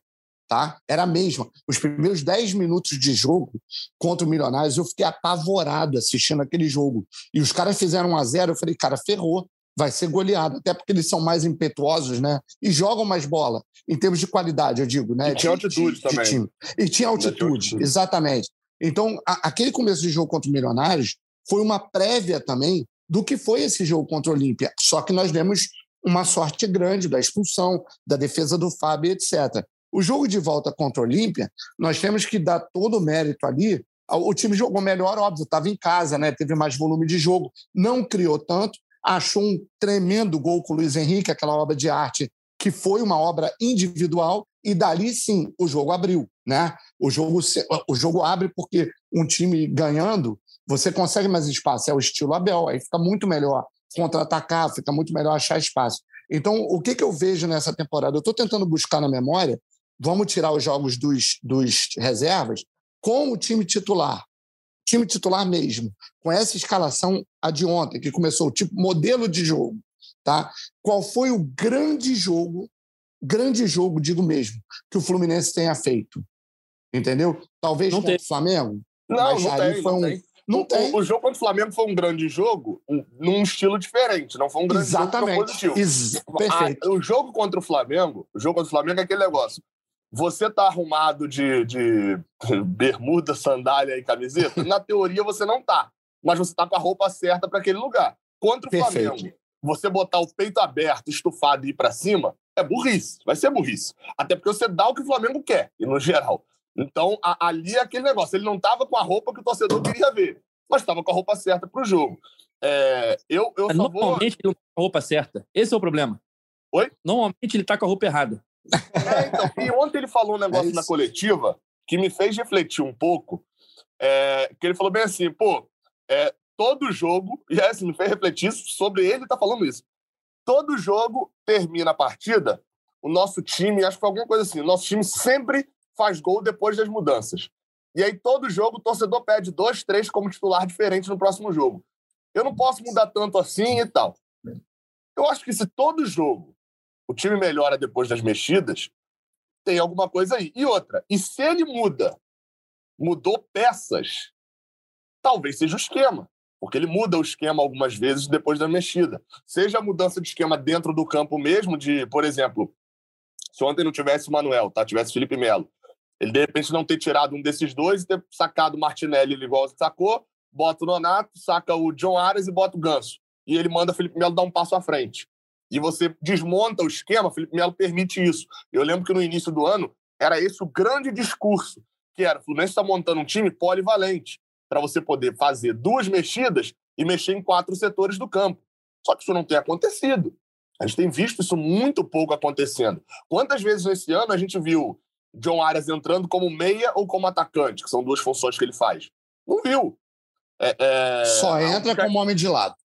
Speaker 3: Tá? Era a mesma. Os primeiros 10 minutos de jogo contra o Milionários, eu fiquei apavorado assistindo aquele jogo. E os caras fizeram 1 a 0 eu falei, cara, ferrou vai ser goleado, até porque eles são mais impetuosos, né? E jogam mais bola, em termos de qualidade, eu digo, né?
Speaker 2: E tinha altitude de, também. De time.
Speaker 3: E tinha altitude, tinha altitude. exatamente. Então, a, aquele começo de jogo contra o Milionários foi uma prévia também do que foi esse jogo contra o Olímpia. Só que nós demos uma sorte grande da expulsão, da defesa do Fábio, etc. O jogo de volta contra o Olímpia, nós temos que dar todo o mérito ali. O time jogou melhor, óbvio, estava em casa, né? teve mais volume de jogo, não criou tanto, achou um tremendo gol com o Luiz Henrique, aquela obra de arte que foi uma obra individual, e dali sim o jogo abriu. Né? O, jogo, o jogo abre porque um time ganhando, você consegue mais espaço. É o estilo Abel, aí fica muito melhor contra-atacar, fica muito melhor achar espaço. Então, o que, que eu vejo nessa temporada? Eu estou tentando buscar na memória, vamos tirar os jogos dos, dos reservas, com o time titular time titular mesmo, com essa escalação a de ontem, que começou o tipo modelo de jogo, tá? Qual foi o grande jogo, grande jogo, digo mesmo, que o Fluminense tenha feito? Entendeu? Talvez não contra o Flamengo.
Speaker 2: Não, não tem, não um... tem. Não o, tem. O, jogo contra o Flamengo foi um grande jogo num estilo diferente, não foi um grande
Speaker 3: Exatamente. jogo positivo. Ex Perfeito.
Speaker 2: A, o jogo contra o Flamengo, o jogo contra o Flamengo é aquele negócio você tá arrumado de, de (laughs) bermuda, sandália e camiseta? Na teoria você não tá, mas você tá com a roupa certa para aquele lugar. Contra o Perfeito. Flamengo, você botar o peito aberto, estufado e ir para cima, é burrice, vai ser burrice. Até porque você dá o que o Flamengo quer, e no geral. Então, a, ali é aquele negócio. Ele não tava com a roupa que o torcedor queria ver, mas estava com a roupa certa para o jogo. É, eu, eu
Speaker 1: Normalmente vou... ele não tá com a roupa certa. Esse é o problema.
Speaker 2: Oi?
Speaker 1: Normalmente ele tá com a roupa errada.
Speaker 2: É, então, e ontem ele falou um negócio é na coletiva que me fez refletir um pouco, é, que ele falou bem assim, pô, é, todo jogo, (laughs) e é assim, me fez refletir sobre ele tá falando isso. Todo jogo termina a partida, o nosso time, acho que foi alguma coisa assim, o nosso time sempre faz gol depois das mudanças. E aí, todo jogo, o torcedor pede dois, três como titular diferente no próximo jogo. Eu não posso mudar tanto assim e tal. Eu acho que se todo jogo o time melhora depois das mexidas, tem alguma coisa aí. E outra, e se ele muda, mudou peças, talvez seja o esquema. Porque ele muda o esquema algumas vezes depois da mexida. Seja a mudança de esquema dentro do campo mesmo, de, por exemplo, se ontem não tivesse o Manuel, tá? tivesse Felipe Melo, ele de repente não ter tirado um desses dois e ter sacado o Martinelli igual sacou, bota o Nonato, saca o John Ares e bota o Ganso. E ele manda o Felipe Melo dar um passo à frente e você desmonta o esquema, Felipe Melo permite isso. Eu lembro que no início do ano era esse o grande discurso, que era o Fluminense está montando um time polivalente para você poder fazer duas mexidas e mexer em quatro setores do campo. Só que isso não tem acontecido. A gente tem visto isso muito pouco acontecendo. Quantas vezes nesse ano a gente viu John Arias entrando como meia ou como atacante, que são duas funções que ele faz? Não viu.
Speaker 3: É, é... Só entra como homem de lado.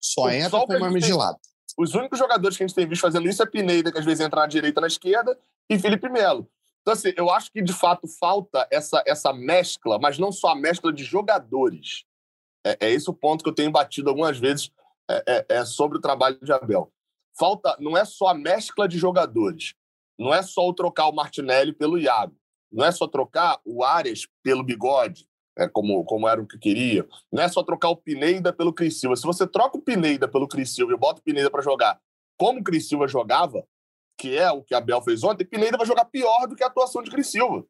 Speaker 3: Só entra só com uma de lado.
Speaker 2: Os únicos jogadores que a gente tem visto fazendo isso é Pineda, que às vezes entra na direita na esquerda, e Felipe Melo. Então, assim, eu acho que de fato falta essa, essa mescla, mas não só a mescla de jogadores. É, é esse o ponto que eu tenho batido algumas vezes é, é, é sobre o trabalho de Abel. Falta, não é só a mescla de jogadores, não é só o trocar o Martinelli pelo Iago, não é só trocar o Arias pelo Bigode, é, como, como era o que queria. Não é só trocar o Pineda pelo Cris Silva. Se você troca o Pineda pelo Cris Silva e bota o Pineda para jogar como o Cris Silva jogava, que é o que a Bel fez ontem, Pineda vai jogar pior do que a atuação de Cris Silva.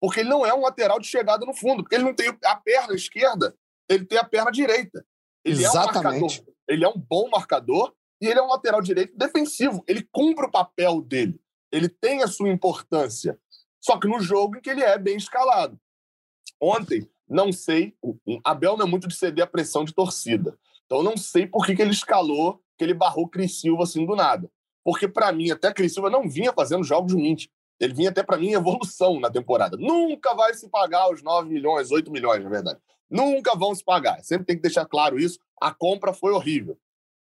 Speaker 2: Porque ele não é um lateral de chegada no fundo, porque ele não tem a perna esquerda, ele tem a perna direita. Ele Exatamente. é um marcador, ele é um bom marcador e ele é um lateral direito defensivo. Ele cumpre o papel dele. Ele tem a sua importância. Só que no jogo em que ele é bem escalado. Ontem, não sei, o Abel não é muito de ceder a pressão de torcida. Então, não sei por que, que ele escalou, que ele barrou Cris Silva assim do nada. Porque, para mim, até Cris Silva não vinha fazendo jogos ruins. Ele vinha até, para mim, evolução na temporada. Nunca vai se pagar os 9 milhões, 8 milhões, na verdade. Nunca vão se pagar. Sempre tem que deixar claro isso. A compra foi horrível.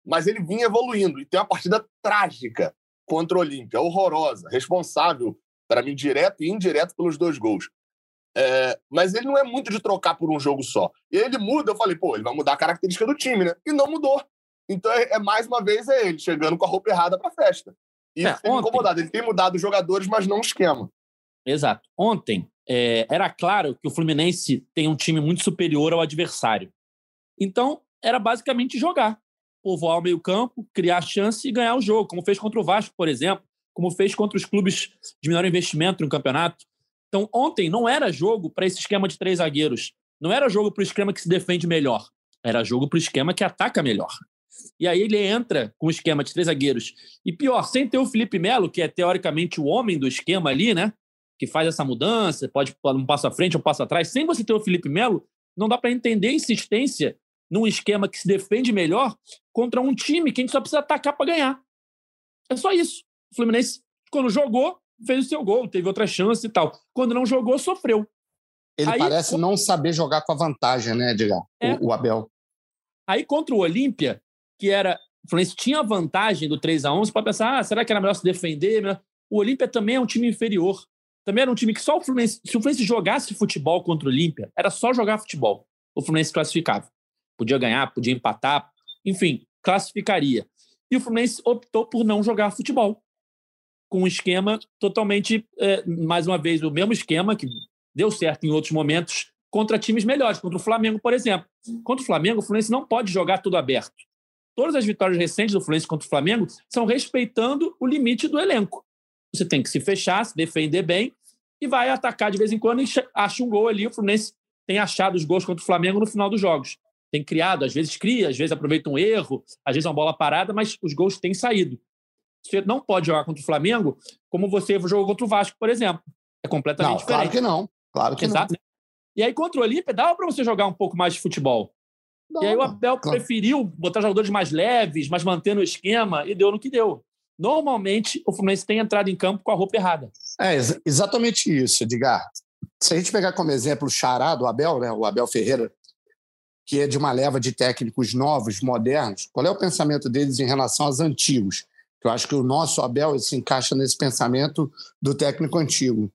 Speaker 2: Mas ele vinha evoluindo. E tem uma partida trágica contra o Olímpia, horrorosa, responsável, para mim, direto e indireto pelos dois gols. É, mas ele não é muito de trocar por um jogo só. E ele muda, eu falei, pô, ele vai mudar a característica do time, né? E não mudou. Então, é, é mais uma vez, é ele chegando com a roupa errada para a festa. E é, ontem... incomodado. Ele tem mudado os jogadores, mas não o esquema.
Speaker 1: Exato. Ontem, é, era claro que o Fluminense tem um time muito superior ao adversário. Então, era basicamente jogar. Povoar o meio-campo, criar chance e ganhar o jogo, como fez contra o Vasco, por exemplo, como fez contra os clubes de menor investimento no campeonato. Então, ontem não era jogo para esse esquema de três zagueiros. Não era jogo para o esquema que se defende melhor. Era jogo para o esquema que ataca melhor. E aí ele entra com o esquema de três zagueiros. E pior, sem ter o Felipe Melo, que é teoricamente o homem do esquema ali, né? Que faz essa mudança, pode um passo à frente, um passo atrás. Sem você ter o Felipe Melo, não dá para entender a insistência num esquema que se defende melhor contra um time que a gente só precisa atacar para ganhar. É só isso. O Fluminense, quando jogou, fez o seu gol, teve outra chance e tal. Quando não jogou, sofreu.
Speaker 3: Ele aí, parece não saber jogar com a vantagem, né, Edgar? É. O, o, Abel.
Speaker 1: Aí contra o Olímpia, que era. O Fluminense tinha a vantagem do 3 a 1 para pensar, ah, será que era melhor se defender? O Olímpia também é um time inferior. Também era um time que só o Fluminense. Se o Fluminense jogasse futebol contra o Olímpia, era só jogar futebol. O Fluminense classificava. Podia ganhar, podia empatar, enfim, classificaria. E o Fluminense optou por não jogar futebol com um esquema totalmente, é, mais uma vez, o mesmo esquema que deu certo em outros momentos contra times melhores, contra o Flamengo, por exemplo. Contra o Flamengo, o Fluminense não pode jogar tudo aberto. Todas as vitórias recentes do Fluminense contra o Flamengo são respeitando o limite do elenco. Você tem que se fechar, se defender bem e vai atacar de vez em quando e acha um gol ali. O Fluminense tem achado os gols contra o Flamengo no final dos jogos. Tem criado, às vezes cria, às vezes aproveita um erro, às vezes uma bola parada, mas os gols têm saído. Você não pode jogar contra o Flamengo como você jogou contra o Vasco, por exemplo. É completamente não, diferente.
Speaker 3: Claro que não. Claro que Exato. não.
Speaker 1: E aí, contra o Olímpia, dava para você jogar um pouco mais de futebol. Não, e aí o Abel claro. preferiu botar jogadores mais leves, mas mantendo o esquema, e deu no que deu. Normalmente, o Fluminense tem entrado em campo com a roupa errada.
Speaker 3: É exatamente isso, Edgar. Se a gente pegar como exemplo o Xará do Abel, né, o Abel Ferreira, que é de uma leva de técnicos novos, modernos, qual é o pensamento deles em relação aos antigos? Eu acho que o nosso Abel se encaixa nesse pensamento do técnico antigo.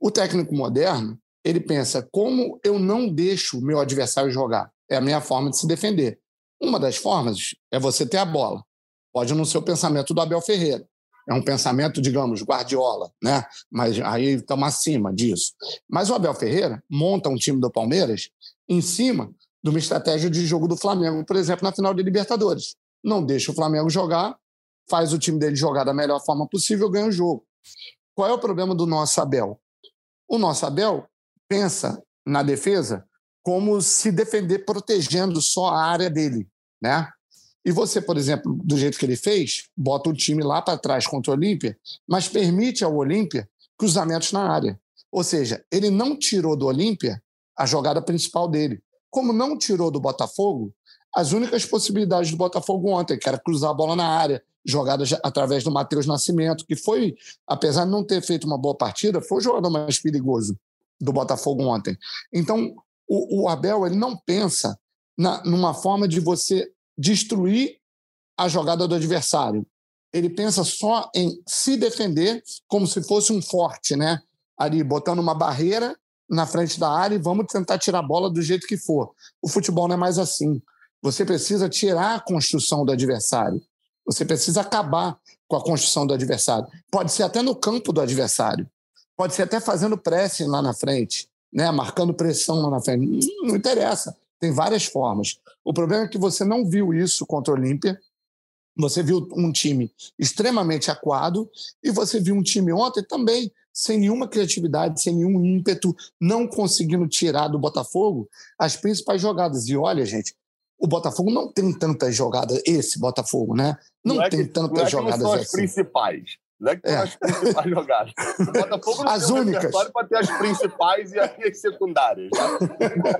Speaker 3: O técnico moderno, ele pensa como eu não deixo o meu adversário jogar. É a minha forma de se defender. Uma das formas é você ter a bola. Pode não ser o pensamento do Abel Ferreira. É um pensamento, digamos, Guardiola, né? Mas aí estamos acima disso. Mas o Abel Ferreira monta um time do Palmeiras em cima de uma estratégia de jogo do Flamengo, por exemplo, na final de Libertadores. Não deixa o Flamengo jogar, faz o time dele jogar da melhor forma possível, ganha o jogo. Qual é o problema do nosso Abel? O nosso Abel pensa na defesa como se defender protegendo só a área dele, né? E você, por exemplo, do jeito que ele fez, bota o time lá para trás contra o Olímpia, mas permite ao Olímpia cruzamentos na área. Ou seja, ele não tirou do Olímpia a jogada principal dele. Como não tirou do Botafogo, as únicas possibilidades do Botafogo ontem, que era cruzar a bola na área, jogada através do Matheus Nascimento, que foi, apesar de não ter feito uma boa partida, foi o jogador mais perigoso do Botafogo ontem. Então, o, o Abel ele não pensa na, numa forma de você destruir a jogada do adversário. Ele pensa só em se defender como se fosse um forte, né? Ali, botando uma barreira na frente da área e vamos tentar tirar a bola do jeito que for. O futebol não é mais assim. Você precisa tirar a construção do adversário. Você precisa acabar com a construção do adversário. Pode ser até no campo do adversário. Pode ser até fazendo pressing lá na frente, né? marcando pressão lá na frente. Não interessa. Tem várias formas. O problema é que você não viu isso contra o Olímpia. Você viu um time extremamente aquado e você viu um time ontem também sem nenhuma criatividade, sem nenhum ímpeto, não conseguindo tirar do Botafogo as principais jogadas. E olha, gente, o Botafogo não tem tantas jogadas, esse Botafogo, né? Não, não é tem que, tantas não é jogadas
Speaker 2: não
Speaker 3: são
Speaker 2: as assim. principais. Não é que é. as principais (laughs) jogadas. O Botafogo não
Speaker 3: as tem únicas.
Speaker 2: Um para ter as principais e as secundárias. Né?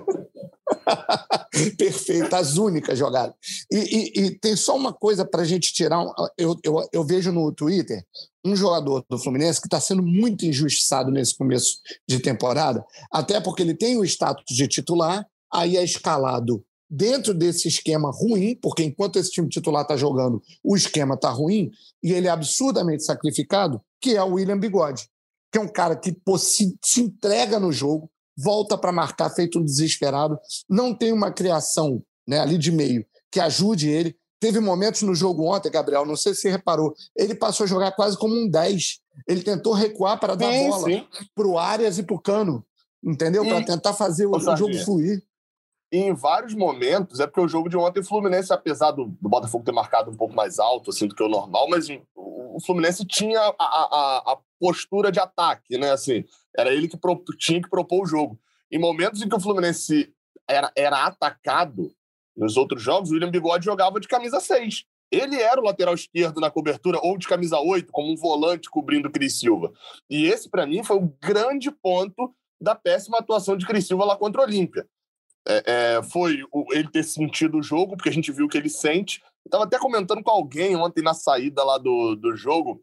Speaker 2: (laughs)
Speaker 3: Perfeito, as únicas jogadas. E, e, e tem só uma coisa para a gente tirar. Eu, eu, eu vejo no Twitter um jogador do Fluminense que está sendo muito injustiçado nesse começo de temporada, até porque ele tem o status de titular, aí é escalado dentro desse esquema ruim, porque enquanto esse time titular está jogando, o esquema está ruim, e ele é absurdamente sacrificado, que é o William Bigode, que é um cara que pô, se, se entrega no jogo, volta para marcar feito um desesperado, não tem uma criação né, ali de meio que ajude ele. Teve momentos no jogo ontem, Gabriel, não sei se você reparou, ele passou a jogar quase como um 10. Ele tentou recuar para dar sim, bola para o Arias e para o Cano, entendeu? Para tentar fazer o, o jogo fluir.
Speaker 2: Em vários momentos, é porque o jogo de ontem, o Fluminense, apesar do, do Botafogo ter marcado um pouco mais alto assim, do que o normal, mas o, o Fluminense tinha a, a, a, postura de ataque, né? Assim, era ele que pro, tinha que propor o jogo. Em momentos em que o Fluminense era, era atacado, nos outros jogos, o William Bigode jogava de camisa 6. Ele era o lateral esquerdo na cobertura, ou de camisa 8, como um volante cobrindo o Cris Silva. E esse, para mim, foi o grande ponto da péssima atuação de Cris Silva lá contra o Olímpia é, é, foi o, ele ter sentido o jogo, porque a gente viu que ele sente. Eu estava até comentando com alguém ontem na saída lá do, do jogo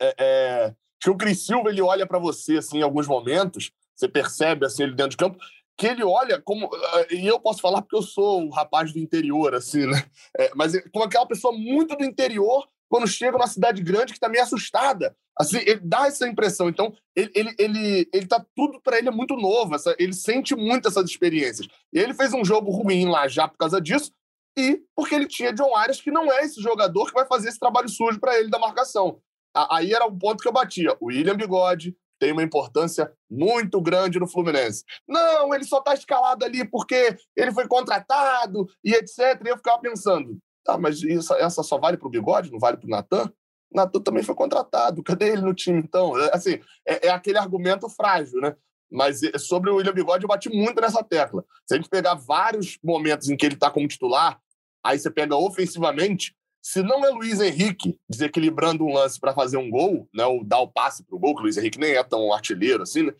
Speaker 2: é, é que o Cris Silva ele olha para você assim, em alguns momentos, você percebe assim, ele dentro de campo, que ele olha como. Eh, e eu posso falar porque eu sou um rapaz do interior, assim, né? É, mas como aquela pessoa muito do interior quando chega numa cidade grande que está meio assustada. Assim, ele dá essa impressão. Então, ele, ele, ele, ele tá tudo para ele é muito novo. Essa, ele sente muito essas experiências. E ele fez um jogo ruim lá já por causa disso, e porque ele tinha John Arias, que não é esse jogador que vai fazer esse trabalho sujo para ele da marcação. Aí era o ponto que eu batia. O William Bigode tem uma importância muito grande no Fluminense. Não, ele só está escalado ali porque ele foi contratado e etc. E eu ficava pensando, Tá, mas essa só vale para o Bigode, não vale para o Natan? Natan também foi contratado. (laughs) Cadê ele no time, então? É, assim, é, é, aquele argumento frágil, né? Mas sobre o William Bigode, eu bati muito nessa tecla. Se a gente pegar vários momentos em que ele está como titular, aí você pega ofensivamente, se não é Luiz Henrique desequilibrando um lance para fazer um gol, né, ou dar o passe para o gol, que o Luiz Henrique nem é tão artilheiro assim, né?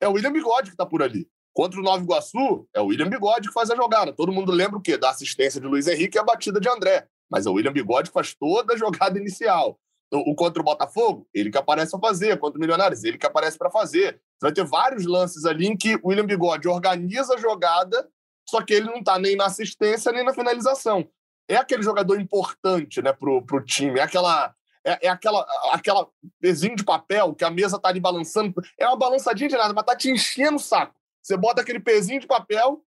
Speaker 2: É o William Bigode que está por ali. Contra o Nova Iguaçu, é o William Bigode que faz a jogada. Todo mundo lembra o quê? Da assistência de Luiz Henrique e a batida de André. Mas é o William Bigode que faz toda a jogada inicial. O, contra o Botafogo, ele que aparece para fazer. Contra o Milionários, ele que aparece para fazer. Você vai ter vários lances ali em que o William Bigode organiza a jogada, só que ele não está nem na assistência nem na finalização. É aquele jogador importante né, pro, pro time. É aquela é, é, aquela, aquela pezinho de papel que a mesa tá ali balançando. É uma balançadinha de nada, mas tá te enchendo o saco. Você bota aquele pezinho de papel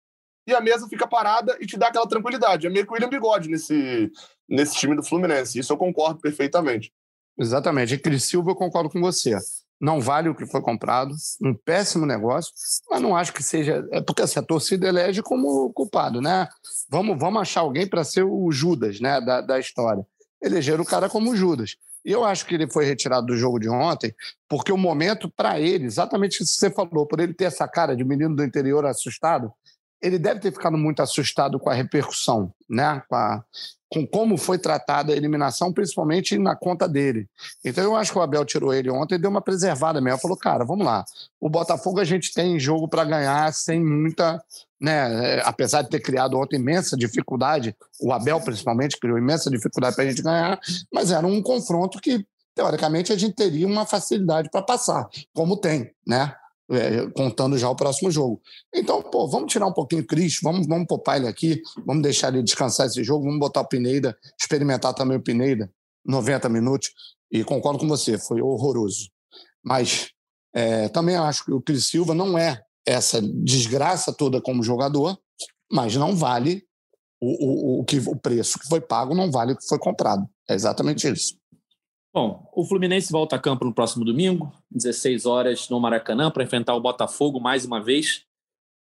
Speaker 2: e a mesa fica parada e te dá aquela tranquilidade. É meio que o William Bigode nesse, nesse time do Fluminense. Isso eu concordo perfeitamente.
Speaker 3: Exatamente. E Cris Silva, eu concordo com você. Não vale o que foi comprado, um péssimo negócio, mas não acho que seja. É porque assim, a torcida elege como culpado, né? Vamos, vamos achar alguém para ser o Judas né, da, da história. Elegeram o cara como Judas. Eu acho que ele foi retirado do jogo de ontem, porque o momento para ele, exatamente isso que você falou, por ele ter essa cara de menino do interior assustado, ele deve ter ficado muito assustado com a repercussão, né? com, a, com como foi tratada a eliminação, principalmente na conta dele. Então eu acho que o Abel tirou ele ontem e deu uma preservada mesmo. Falou, cara, vamos lá. O Botafogo a gente tem jogo para ganhar sem muita. Né, é, apesar de ter criado ontem imensa dificuldade, o Abel principalmente criou imensa dificuldade para a gente ganhar, mas era um confronto que, teoricamente, a gente teria uma facilidade para passar, como tem, né? É, contando já o próximo jogo. Então, pô, vamos tirar um pouquinho o Cris, vamos, vamos poupar ele aqui, vamos deixar ele descansar esse jogo, vamos botar o Pineda, experimentar também o Pineda, 90 minutos, e concordo com você, foi horroroso. Mas é, também acho que o Cris Silva não é essa desgraça toda como jogador, mas não vale o, o, o, que, o preço que foi pago, não vale o que foi comprado. É exatamente isso.
Speaker 1: Bom, o Fluminense volta a campo no próximo domingo, 16 horas no Maracanã, para enfrentar o Botafogo mais uma vez,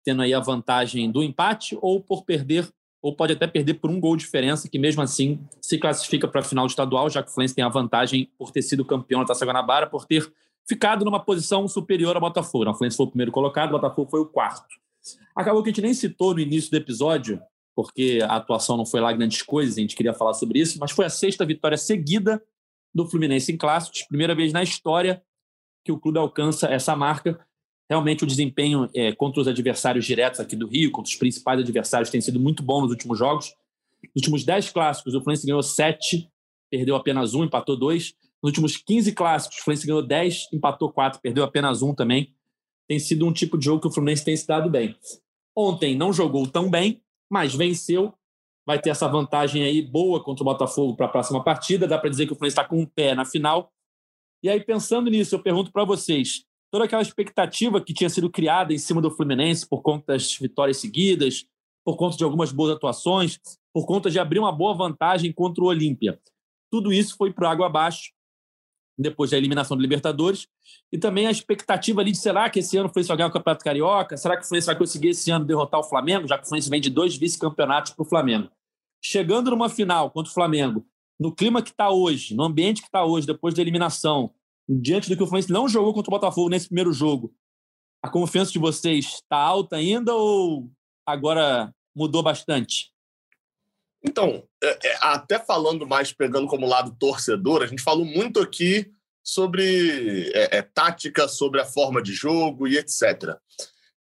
Speaker 1: tendo aí a vantagem do empate ou por perder, ou pode até perder por um gol de diferença, que mesmo assim se classifica para a final estadual, já que o Fluminense tem a vantagem por ter sido campeão da Taça Guanabara, por ter ficado numa posição superior ao Botafogo. O Fluminense foi o primeiro colocado, o Botafogo foi o quarto. Acabou que a gente nem citou no início do episódio, porque a atuação não foi lá grandes coisas, a gente queria falar sobre isso, mas foi a sexta vitória seguida do Fluminense em clássicos. Primeira vez na história que o clube alcança essa marca. Realmente o desempenho é, contra os adversários diretos aqui do Rio, contra os principais adversários, tem sido muito bom nos últimos jogos. Nos últimos 10 clássicos, o Fluminense ganhou 7, perdeu apenas um, empatou dois. Nos últimos 15 clássicos, o Fluminense ganhou 10, empatou 4, perdeu apenas um também. Tem sido um tipo de jogo que o Fluminense tem se dado bem. Ontem não jogou tão bem, mas venceu vai ter essa vantagem aí boa contra o Botafogo para a próxima partida. Dá para dizer que o Fluminense está com um pé na final. E aí, pensando nisso, eu pergunto para vocês: toda aquela expectativa que tinha sido criada em cima do Fluminense por conta das vitórias seguidas, por conta de algumas boas atuações, por conta de abrir uma boa vantagem contra o Olímpia. Tudo isso foi para água abaixo depois da eliminação do Libertadores. E também a expectativa ali de será que esse ano o Fluminense vai ganhar o Campeonato Carioca? Será que o Fluminense vai conseguir esse ano derrotar o Flamengo, já que o Fluminense vem de dois vice-campeonatos para o Flamengo? Chegando numa final contra o Flamengo, no clima que está hoje, no ambiente que está hoje, depois da eliminação, diante do que o Fluminense não jogou contra o Botafogo nesse primeiro jogo, a confiança de vocês está alta ainda ou agora mudou bastante?
Speaker 2: Então, é, é, até falando mais, pegando como lado torcedor, a gente falou muito aqui sobre é, é, tática, sobre a forma de jogo e etc.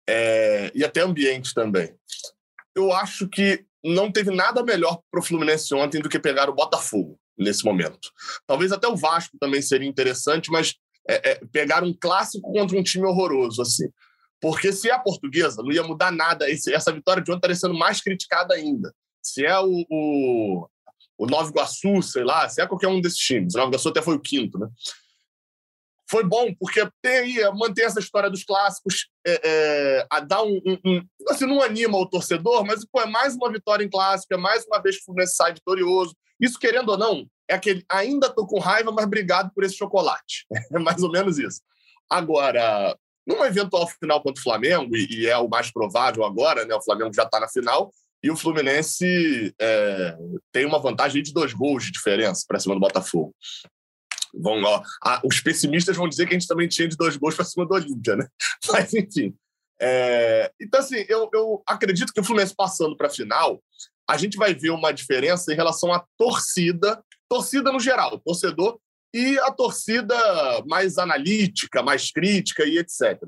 Speaker 2: É, e até ambiente também. Eu acho que não teve nada melhor para o Fluminense ontem do que pegar o Botafogo nesse momento. Talvez até o Vasco também seria interessante, mas é, pegar um clássico contra um time horroroso assim. Porque se é a portuguesa, não ia mudar nada. Esse, essa vitória de ontem estaria sendo mais criticada ainda se é o, o, o Nova Iguaçu, sei lá, se é qualquer um desses times. O Nova Iguaçu até foi o quinto, né? Foi bom, porque tem aí, é, mantém essa história dos clássicos, é, é, a dar um, um, um, Assim, não anima o torcedor, mas pô, é mais uma vitória em clássico, é mais uma vez que o Fluminense sai vitorioso. Isso, querendo ou não, é aquele ainda tô com raiva, mas obrigado por esse chocolate. (laughs) É mais ou menos isso. Agora, numa eventual final contra o Flamengo, e, e é o mais provável agora, né? O Flamengo já está na final, e o Fluminense é, tem uma vantagem de dois gols de diferença para cima do Botafogo. Vão, ó, os pessimistas vão dizer que a gente também tinha de dois gols para cima do Olímpia, né? (laughs) Mas, enfim. É, então, assim, eu, eu acredito que o Fluminense passando para a final, a gente vai ver uma diferença em relação à torcida, torcida no geral, torcedor, e a torcida mais analítica, mais crítica e etc.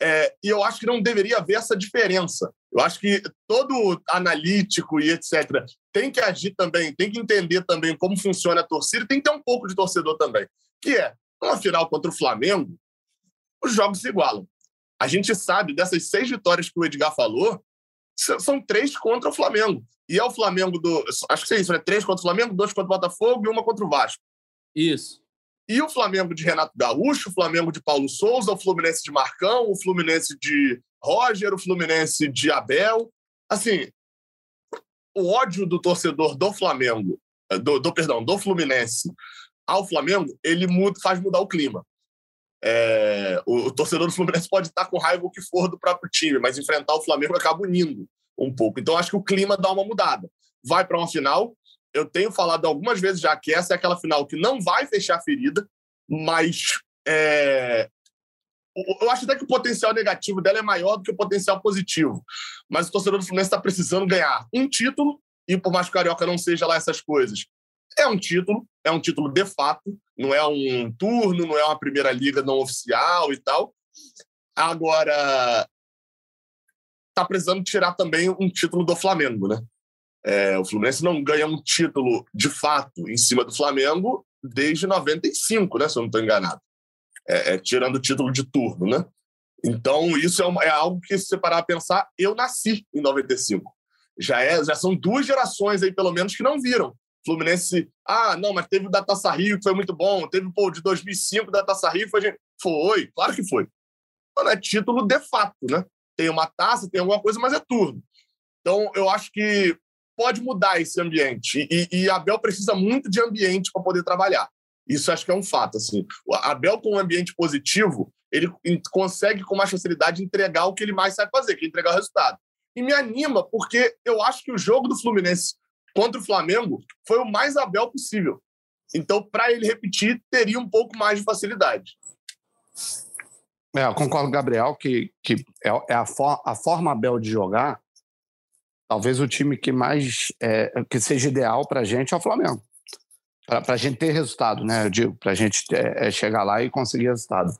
Speaker 2: É, e eu acho que não deveria haver essa diferença. Eu acho que todo analítico e etc. tem que agir também, tem que entender também como funciona a torcida, tem que ter um pouco de torcedor também. Que é, numa final contra o Flamengo, os jogos se igualam. A gente sabe dessas seis vitórias que o Edgar falou, são três contra o Flamengo. E é o Flamengo do. Acho que é isso, né? Três contra o Flamengo, dois contra o Botafogo e uma contra o Vasco.
Speaker 1: Isso.
Speaker 2: E o Flamengo de Renato Gaúcho, o Flamengo de Paulo Souza, o Fluminense de Marcão, o Fluminense de Roger, o Fluminense de Abel. Assim, o ódio do torcedor do Flamengo, eh, do, do perdão, do Fluminense ao Flamengo, ele muda, faz mudar o clima. É, o, o, torcedor do Fluminense pode estar com raiva o que for do próprio time, mas enfrentar o Flamengo acaba unindo um pouco. Então acho que o clima dá uma mudada. Vai para uma final, eu tenho falado algumas vezes já que essa é aquela final que não vai fechar a ferida, mas é, eu acho até que o potencial negativo dela é maior do que o potencial positivo. Mas o torcedor do Fluminense está precisando ganhar um título, e por mais que o Carioca não seja lá essas coisas, é um título, é um título de fato, não é um turno, não é uma primeira liga não oficial e tal. Agora, está precisando tirar também um título do Flamengo, né? É, o Fluminense não ganha um título de fato em cima do Flamengo desde 95, né? Se eu não estou enganado. É, é, tirando o título de turno, né? Então, isso é, uma, é algo que, se você parar a pensar, eu nasci em 95. Já, é, já são duas gerações aí, pelo menos, que não viram. Fluminense, ah, não, mas teve o da Taça Rio, que foi muito bom. Teve o de 2005 da Taça Rio, foi, foi, claro que foi. Mano, é título de fato, né? Tem uma taça, tem alguma coisa, mas é turno. Então, eu acho que pode mudar esse ambiente. E, e Abel precisa muito de ambiente para poder trabalhar. Isso acho que é um fato. Assim. O Abel, com um ambiente positivo, ele consegue com mais facilidade entregar o que ele mais sabe fazer, que é entregar o resultado. E me anima, porque eu acho que o jogo do Fluminense contra o Flamengo foi o mais Abel possível. Então, para ele repetir, teria um pouco mais de facilidade.
Speaker 3: É, eu concordo com o Gabriel que, que é, é a, for, a forma Abel de jogar. Talvez o time que mais é, que seja ideal para a gente é o Flamengo. Para a gente ter resultado, né? Eu digo, para a gente é, é, chegar lá e conseguir resultado.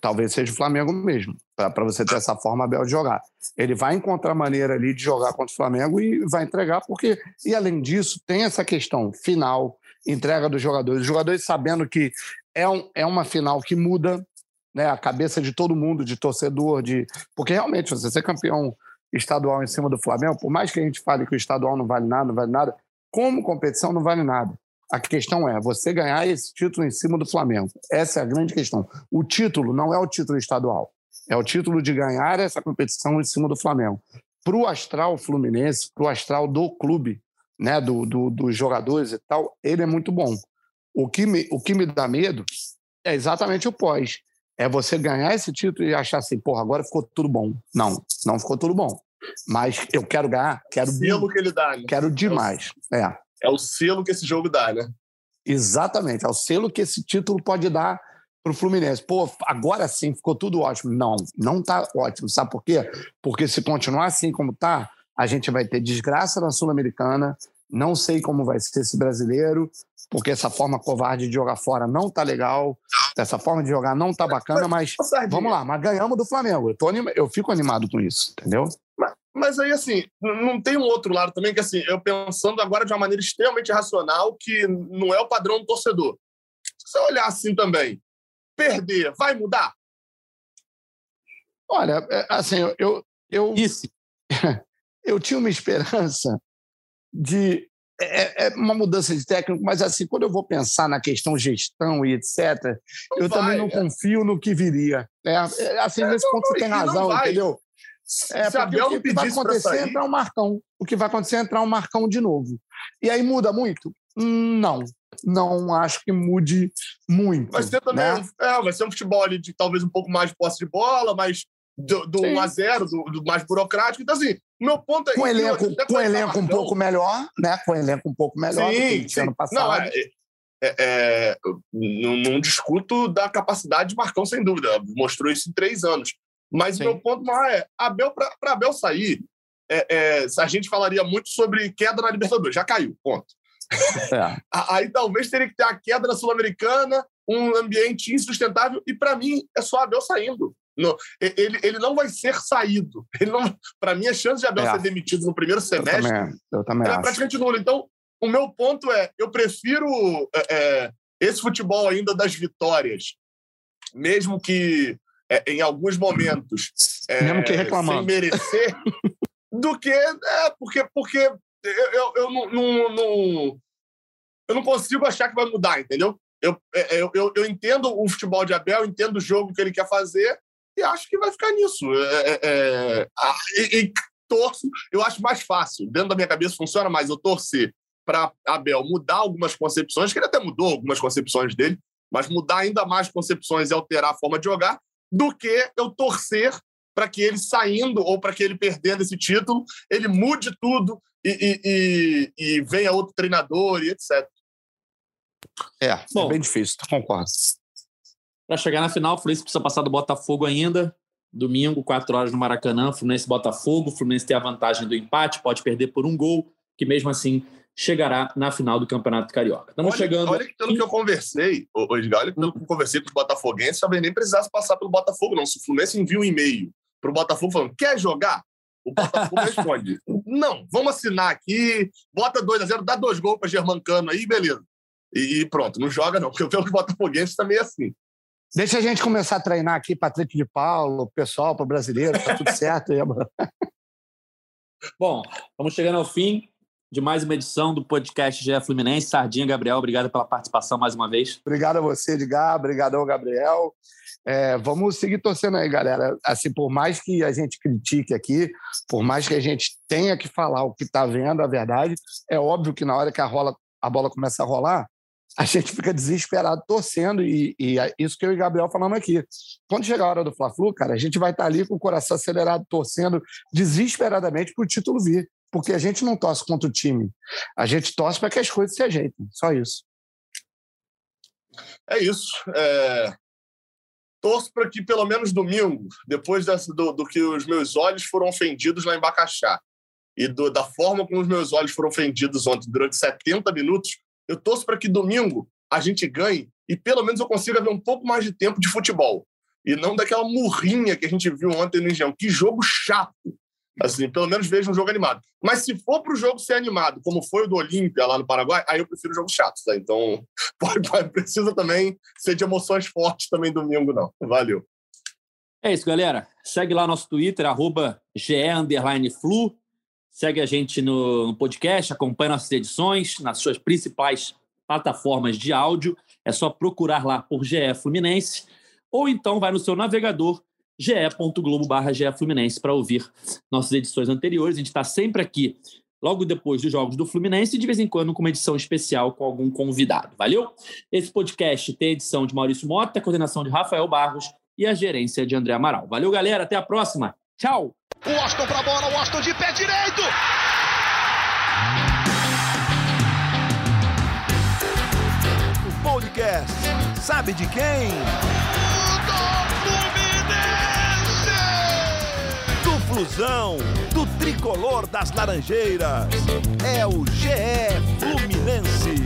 Speaker 3: talvez seja o Flamengo mesmo, para você ter essa forma Abel de jogar. Ele vai encontrar maneira ali de jogar contra o Flamengo e vai entregar, porque. E além disso, tem essa questão final, entrega dos jogadores. Os jogadores sabendo que é, um, é uma final que muda né, a cabeça de todo mundo, de torcedor, de porque realmente você ser campeão estadual em cima do Flamengo, por mais que a gente fale que o estadual não vale nada, não vale nada, como competição não vale nada. A questão é você ganhar esse título em cima do Flamengo. Essa é a grande questão. O título não é o título estadual, é o título de ganhar essa competição em cima do Flamengo. Para o astral fluminense, para o astral do clube, né, do, do, dos jogadores e tal, ele é muito bom. O que, me, o que me dá medo é exatamente o pós é você ganhar esse título e achar assim, porra, agora ficou tudo bom. Não, não ficou tudo bom. Mas eu quero ganhar, quero. O
Speaker 2: selo que ele dá, né?
Speaker 3: Quero demais.
Speaker 2: É, o, é. é o selo que esse jogo dá, né?
Speaker 3: Exatamente, é o selo que esse título pode dar para o Fluminense. Pô, agora sim ficou tudo ótimo. Não, não tá ótimo. Sabe por quê? Porque se continuar assim como tá, a gente vai ter desgraça na Sul-Americana. Não sei como vai ser esse brasileiro porque essa forma covarde de jogar fora não tá legal, essa forma de jogar não tá bacana, mas, mas vamos lá, mas ganhamos do Flamengo. Eu, tô anima, eu fico animado com isso, entendeu?
Speaker 2: Mas, mas, aí, assim, não tem um outro lado também que, assim, eu pensando agora de uma maneira extremamente racional, que não é o padrão do torcedor. Se você olhar assim também, perder, vai mudar?
Speaker 3: Olha, é, assim, eu. eu
Speaker 1: Isso. (laughs)
Speaker 3: eu tinha uma esperança de é, é, uma mudança de técnico, mas assim, quando eu vou pensar na questão gestão e etc., não eu vai, também não é. confio no que viria. É, é assim, é, nesse ponto você tem razão, entendeu? É, Se porque o que, vai acontecer é entrar um Marcão. O que vai acontecer é entrar um Marcão de novo. E aí muda muito? Não. Não acho que mude muito.
Speaker 2: Vai ser também né? é, vai ser um futebol de talvez um pouco mais de posse de bola, mas do, do 1 a 0 do, do, mais burocrático. Então, assim, meu ponto é.
Speaker 3: Com elenco, com elenco um pouco melhor, né? Com elenco um pouco melhor sim, do que ano passado. Não, é,
Speaker 2: é, é, não, não, discuto da capacidade de Marcão, sem dúvida. Mostrou isso em três anos. Mas o meu ponto maior é: Abel, para Abel sair, é, é, a gente falaria muito sobre queda na Libertadores. Já caiu, ponto. É. (laughs) Aí talvez teria que ter a queda na Sul-Americana, um ambiente insustentável, e para mim é só Abel saindo. No, ele, ele não vai ser saído. (laughs) Para mim, a chance de Abel é. ser demitido no primeiro semestre eu também,
Speaker 3: eu também
Speaker 2: é praticamente nula. Então, o meu ponto é: eu prefiro é, é, esse futebol ainda das vitórias, mesmo que é, em alguns momentos
Speaker 3: é, mesmo que reclamando.
Speaker 2: sem merecer, (laughs) do que. É, porque, porque eu, eu, eu não, não, não, eu não consigo achar que vai mudar, entendeu? Eu, eu, eu, eu, entendo o futebol de Abel, entendo o jogo que ele quer fazer, e acho que vai ficar nisso. É, é, é e, e, torço, eu acho mais fácil. Dentro da minha cabeça funciona mais eu torcer para Abel mudar algumas concepções, que ele até mudou algumas concepções dele, mas mudar ainda mais concepções e alterar a forma de jogar, do que eu torcer para que ele saindo ou para que ele perdendo esse título, ele mude tudo e, e, e, e venha outro treinador e etc.
Speaker 3: É, é Bom, é bem difícil, concordo.
Speaker 1: Para chegar na final, o Fluminense precisa passar do Botafogo ainda. Domingo, 4 horas no Maracanã, Fluminense Botafogo. O Fluminense tem a vantagem do empate, pode perder por um gol, que mesmo assim chegará na final do Campeonato Carioca. Estamos
Speaker 2: olha,
Speaker 1: chegando.
Speaker 2: Olha que pelo que eu conversei, Edgar, olha que pelo que eu conversei com os botafoguenses, talvez nem precisasse passar pelo Botafogo, não. Se o Fluminense envia um e-mail para o Botafogo falando: quer jogar? O Botafogo (laughs) responde: não, vamos assinar aqui, bota 2 a 0 dá dois gols para Germancano aí, beleza. E, pronto, não joga não, (laughs) porque pelo Botafoguense também é assim.
Speaker 3: Deixa a gente começar a treinar aqui, Patrick de Paulo, pessoal, para o brasileiro, tá tudo certo. (laughs)
Speaker 1: Bom, vamos chegando ao fim de mais uma edição do podcast GE Fluminense. Sardinha, Gabriel, obrigado pela participação mais uma vez.
Speaker 3: Obrigado a você, Edgar. Obrigado ao Gabriel. É, vamos seguir torcendo aí, galera. Assim, por mais que a gente critique aqui, por mais que a gente tenha que falar o que está vendo, a verdade, é óbvio que na hora que a, rola, a bola começa a rolar, a gente fica desesperado torcendo, e, e é isso que eu e o Gabriel falando aqui. Quando chegar a hora do Fla-Flu, cara, a gente vai estar tá ali com o coração acelerado, torcendo desesperadamente para o título vir. Porque a gente não torce contra o time. A gente torce para que as coisas se ajeitem. Só isso.
Speaker 2: É isso. É torço para que pelo menos domingo, depois dessa, do, do, que os meus olhos foram ofendidos lá em Bacaxá e do, da forma como os meus olhos foram ofendidos ontem durante 70 minutos, eu torço para que domingo a gente ganhe e pelo menos eu consiga ver um pouco mais de tempo de futebol. E não daquela murrinha que a gente viu ontem no Engenhão. Que jogo chato. Assim, pelo menos vejo um jogo animado. Mas se for para o jogo ser animado, como foi o do Olímpia lá no Paraguai, aí eu prefiro jogos chatos. Tá? Então, (laughs) pode, pode, precisa também ser de emoções fortes também domingo, não. Valeu.
Speaker 1: É isso, galera. Segue lá nosso Twitter, arroba GE_Flu. Segue a gente no, no podcast, acompanha nossas edições nas suas principais plataformas de áudio. É só procurar lá por GE Fluminense. Ou então vai no seu navegador ge.globo barra Fluminense para ouvir nossas edições anteriores. A gente está sempre aqui logo depois dos jogos do Fluminense e de vez em quando com uma edição especial com algum convidado. Valeu? Esse podcast tem edição de Maurício Mota, coordenação de Rafael Barros e a gerência de André Amaral. Valeu, galera. Até a próxima. Tchau.
Speaker 4: O Washington para a bola, o Washington de pé direito. O podcast sabe de quem? Flusão, do tricolor das Laranjeiras. É o GE Fluminense.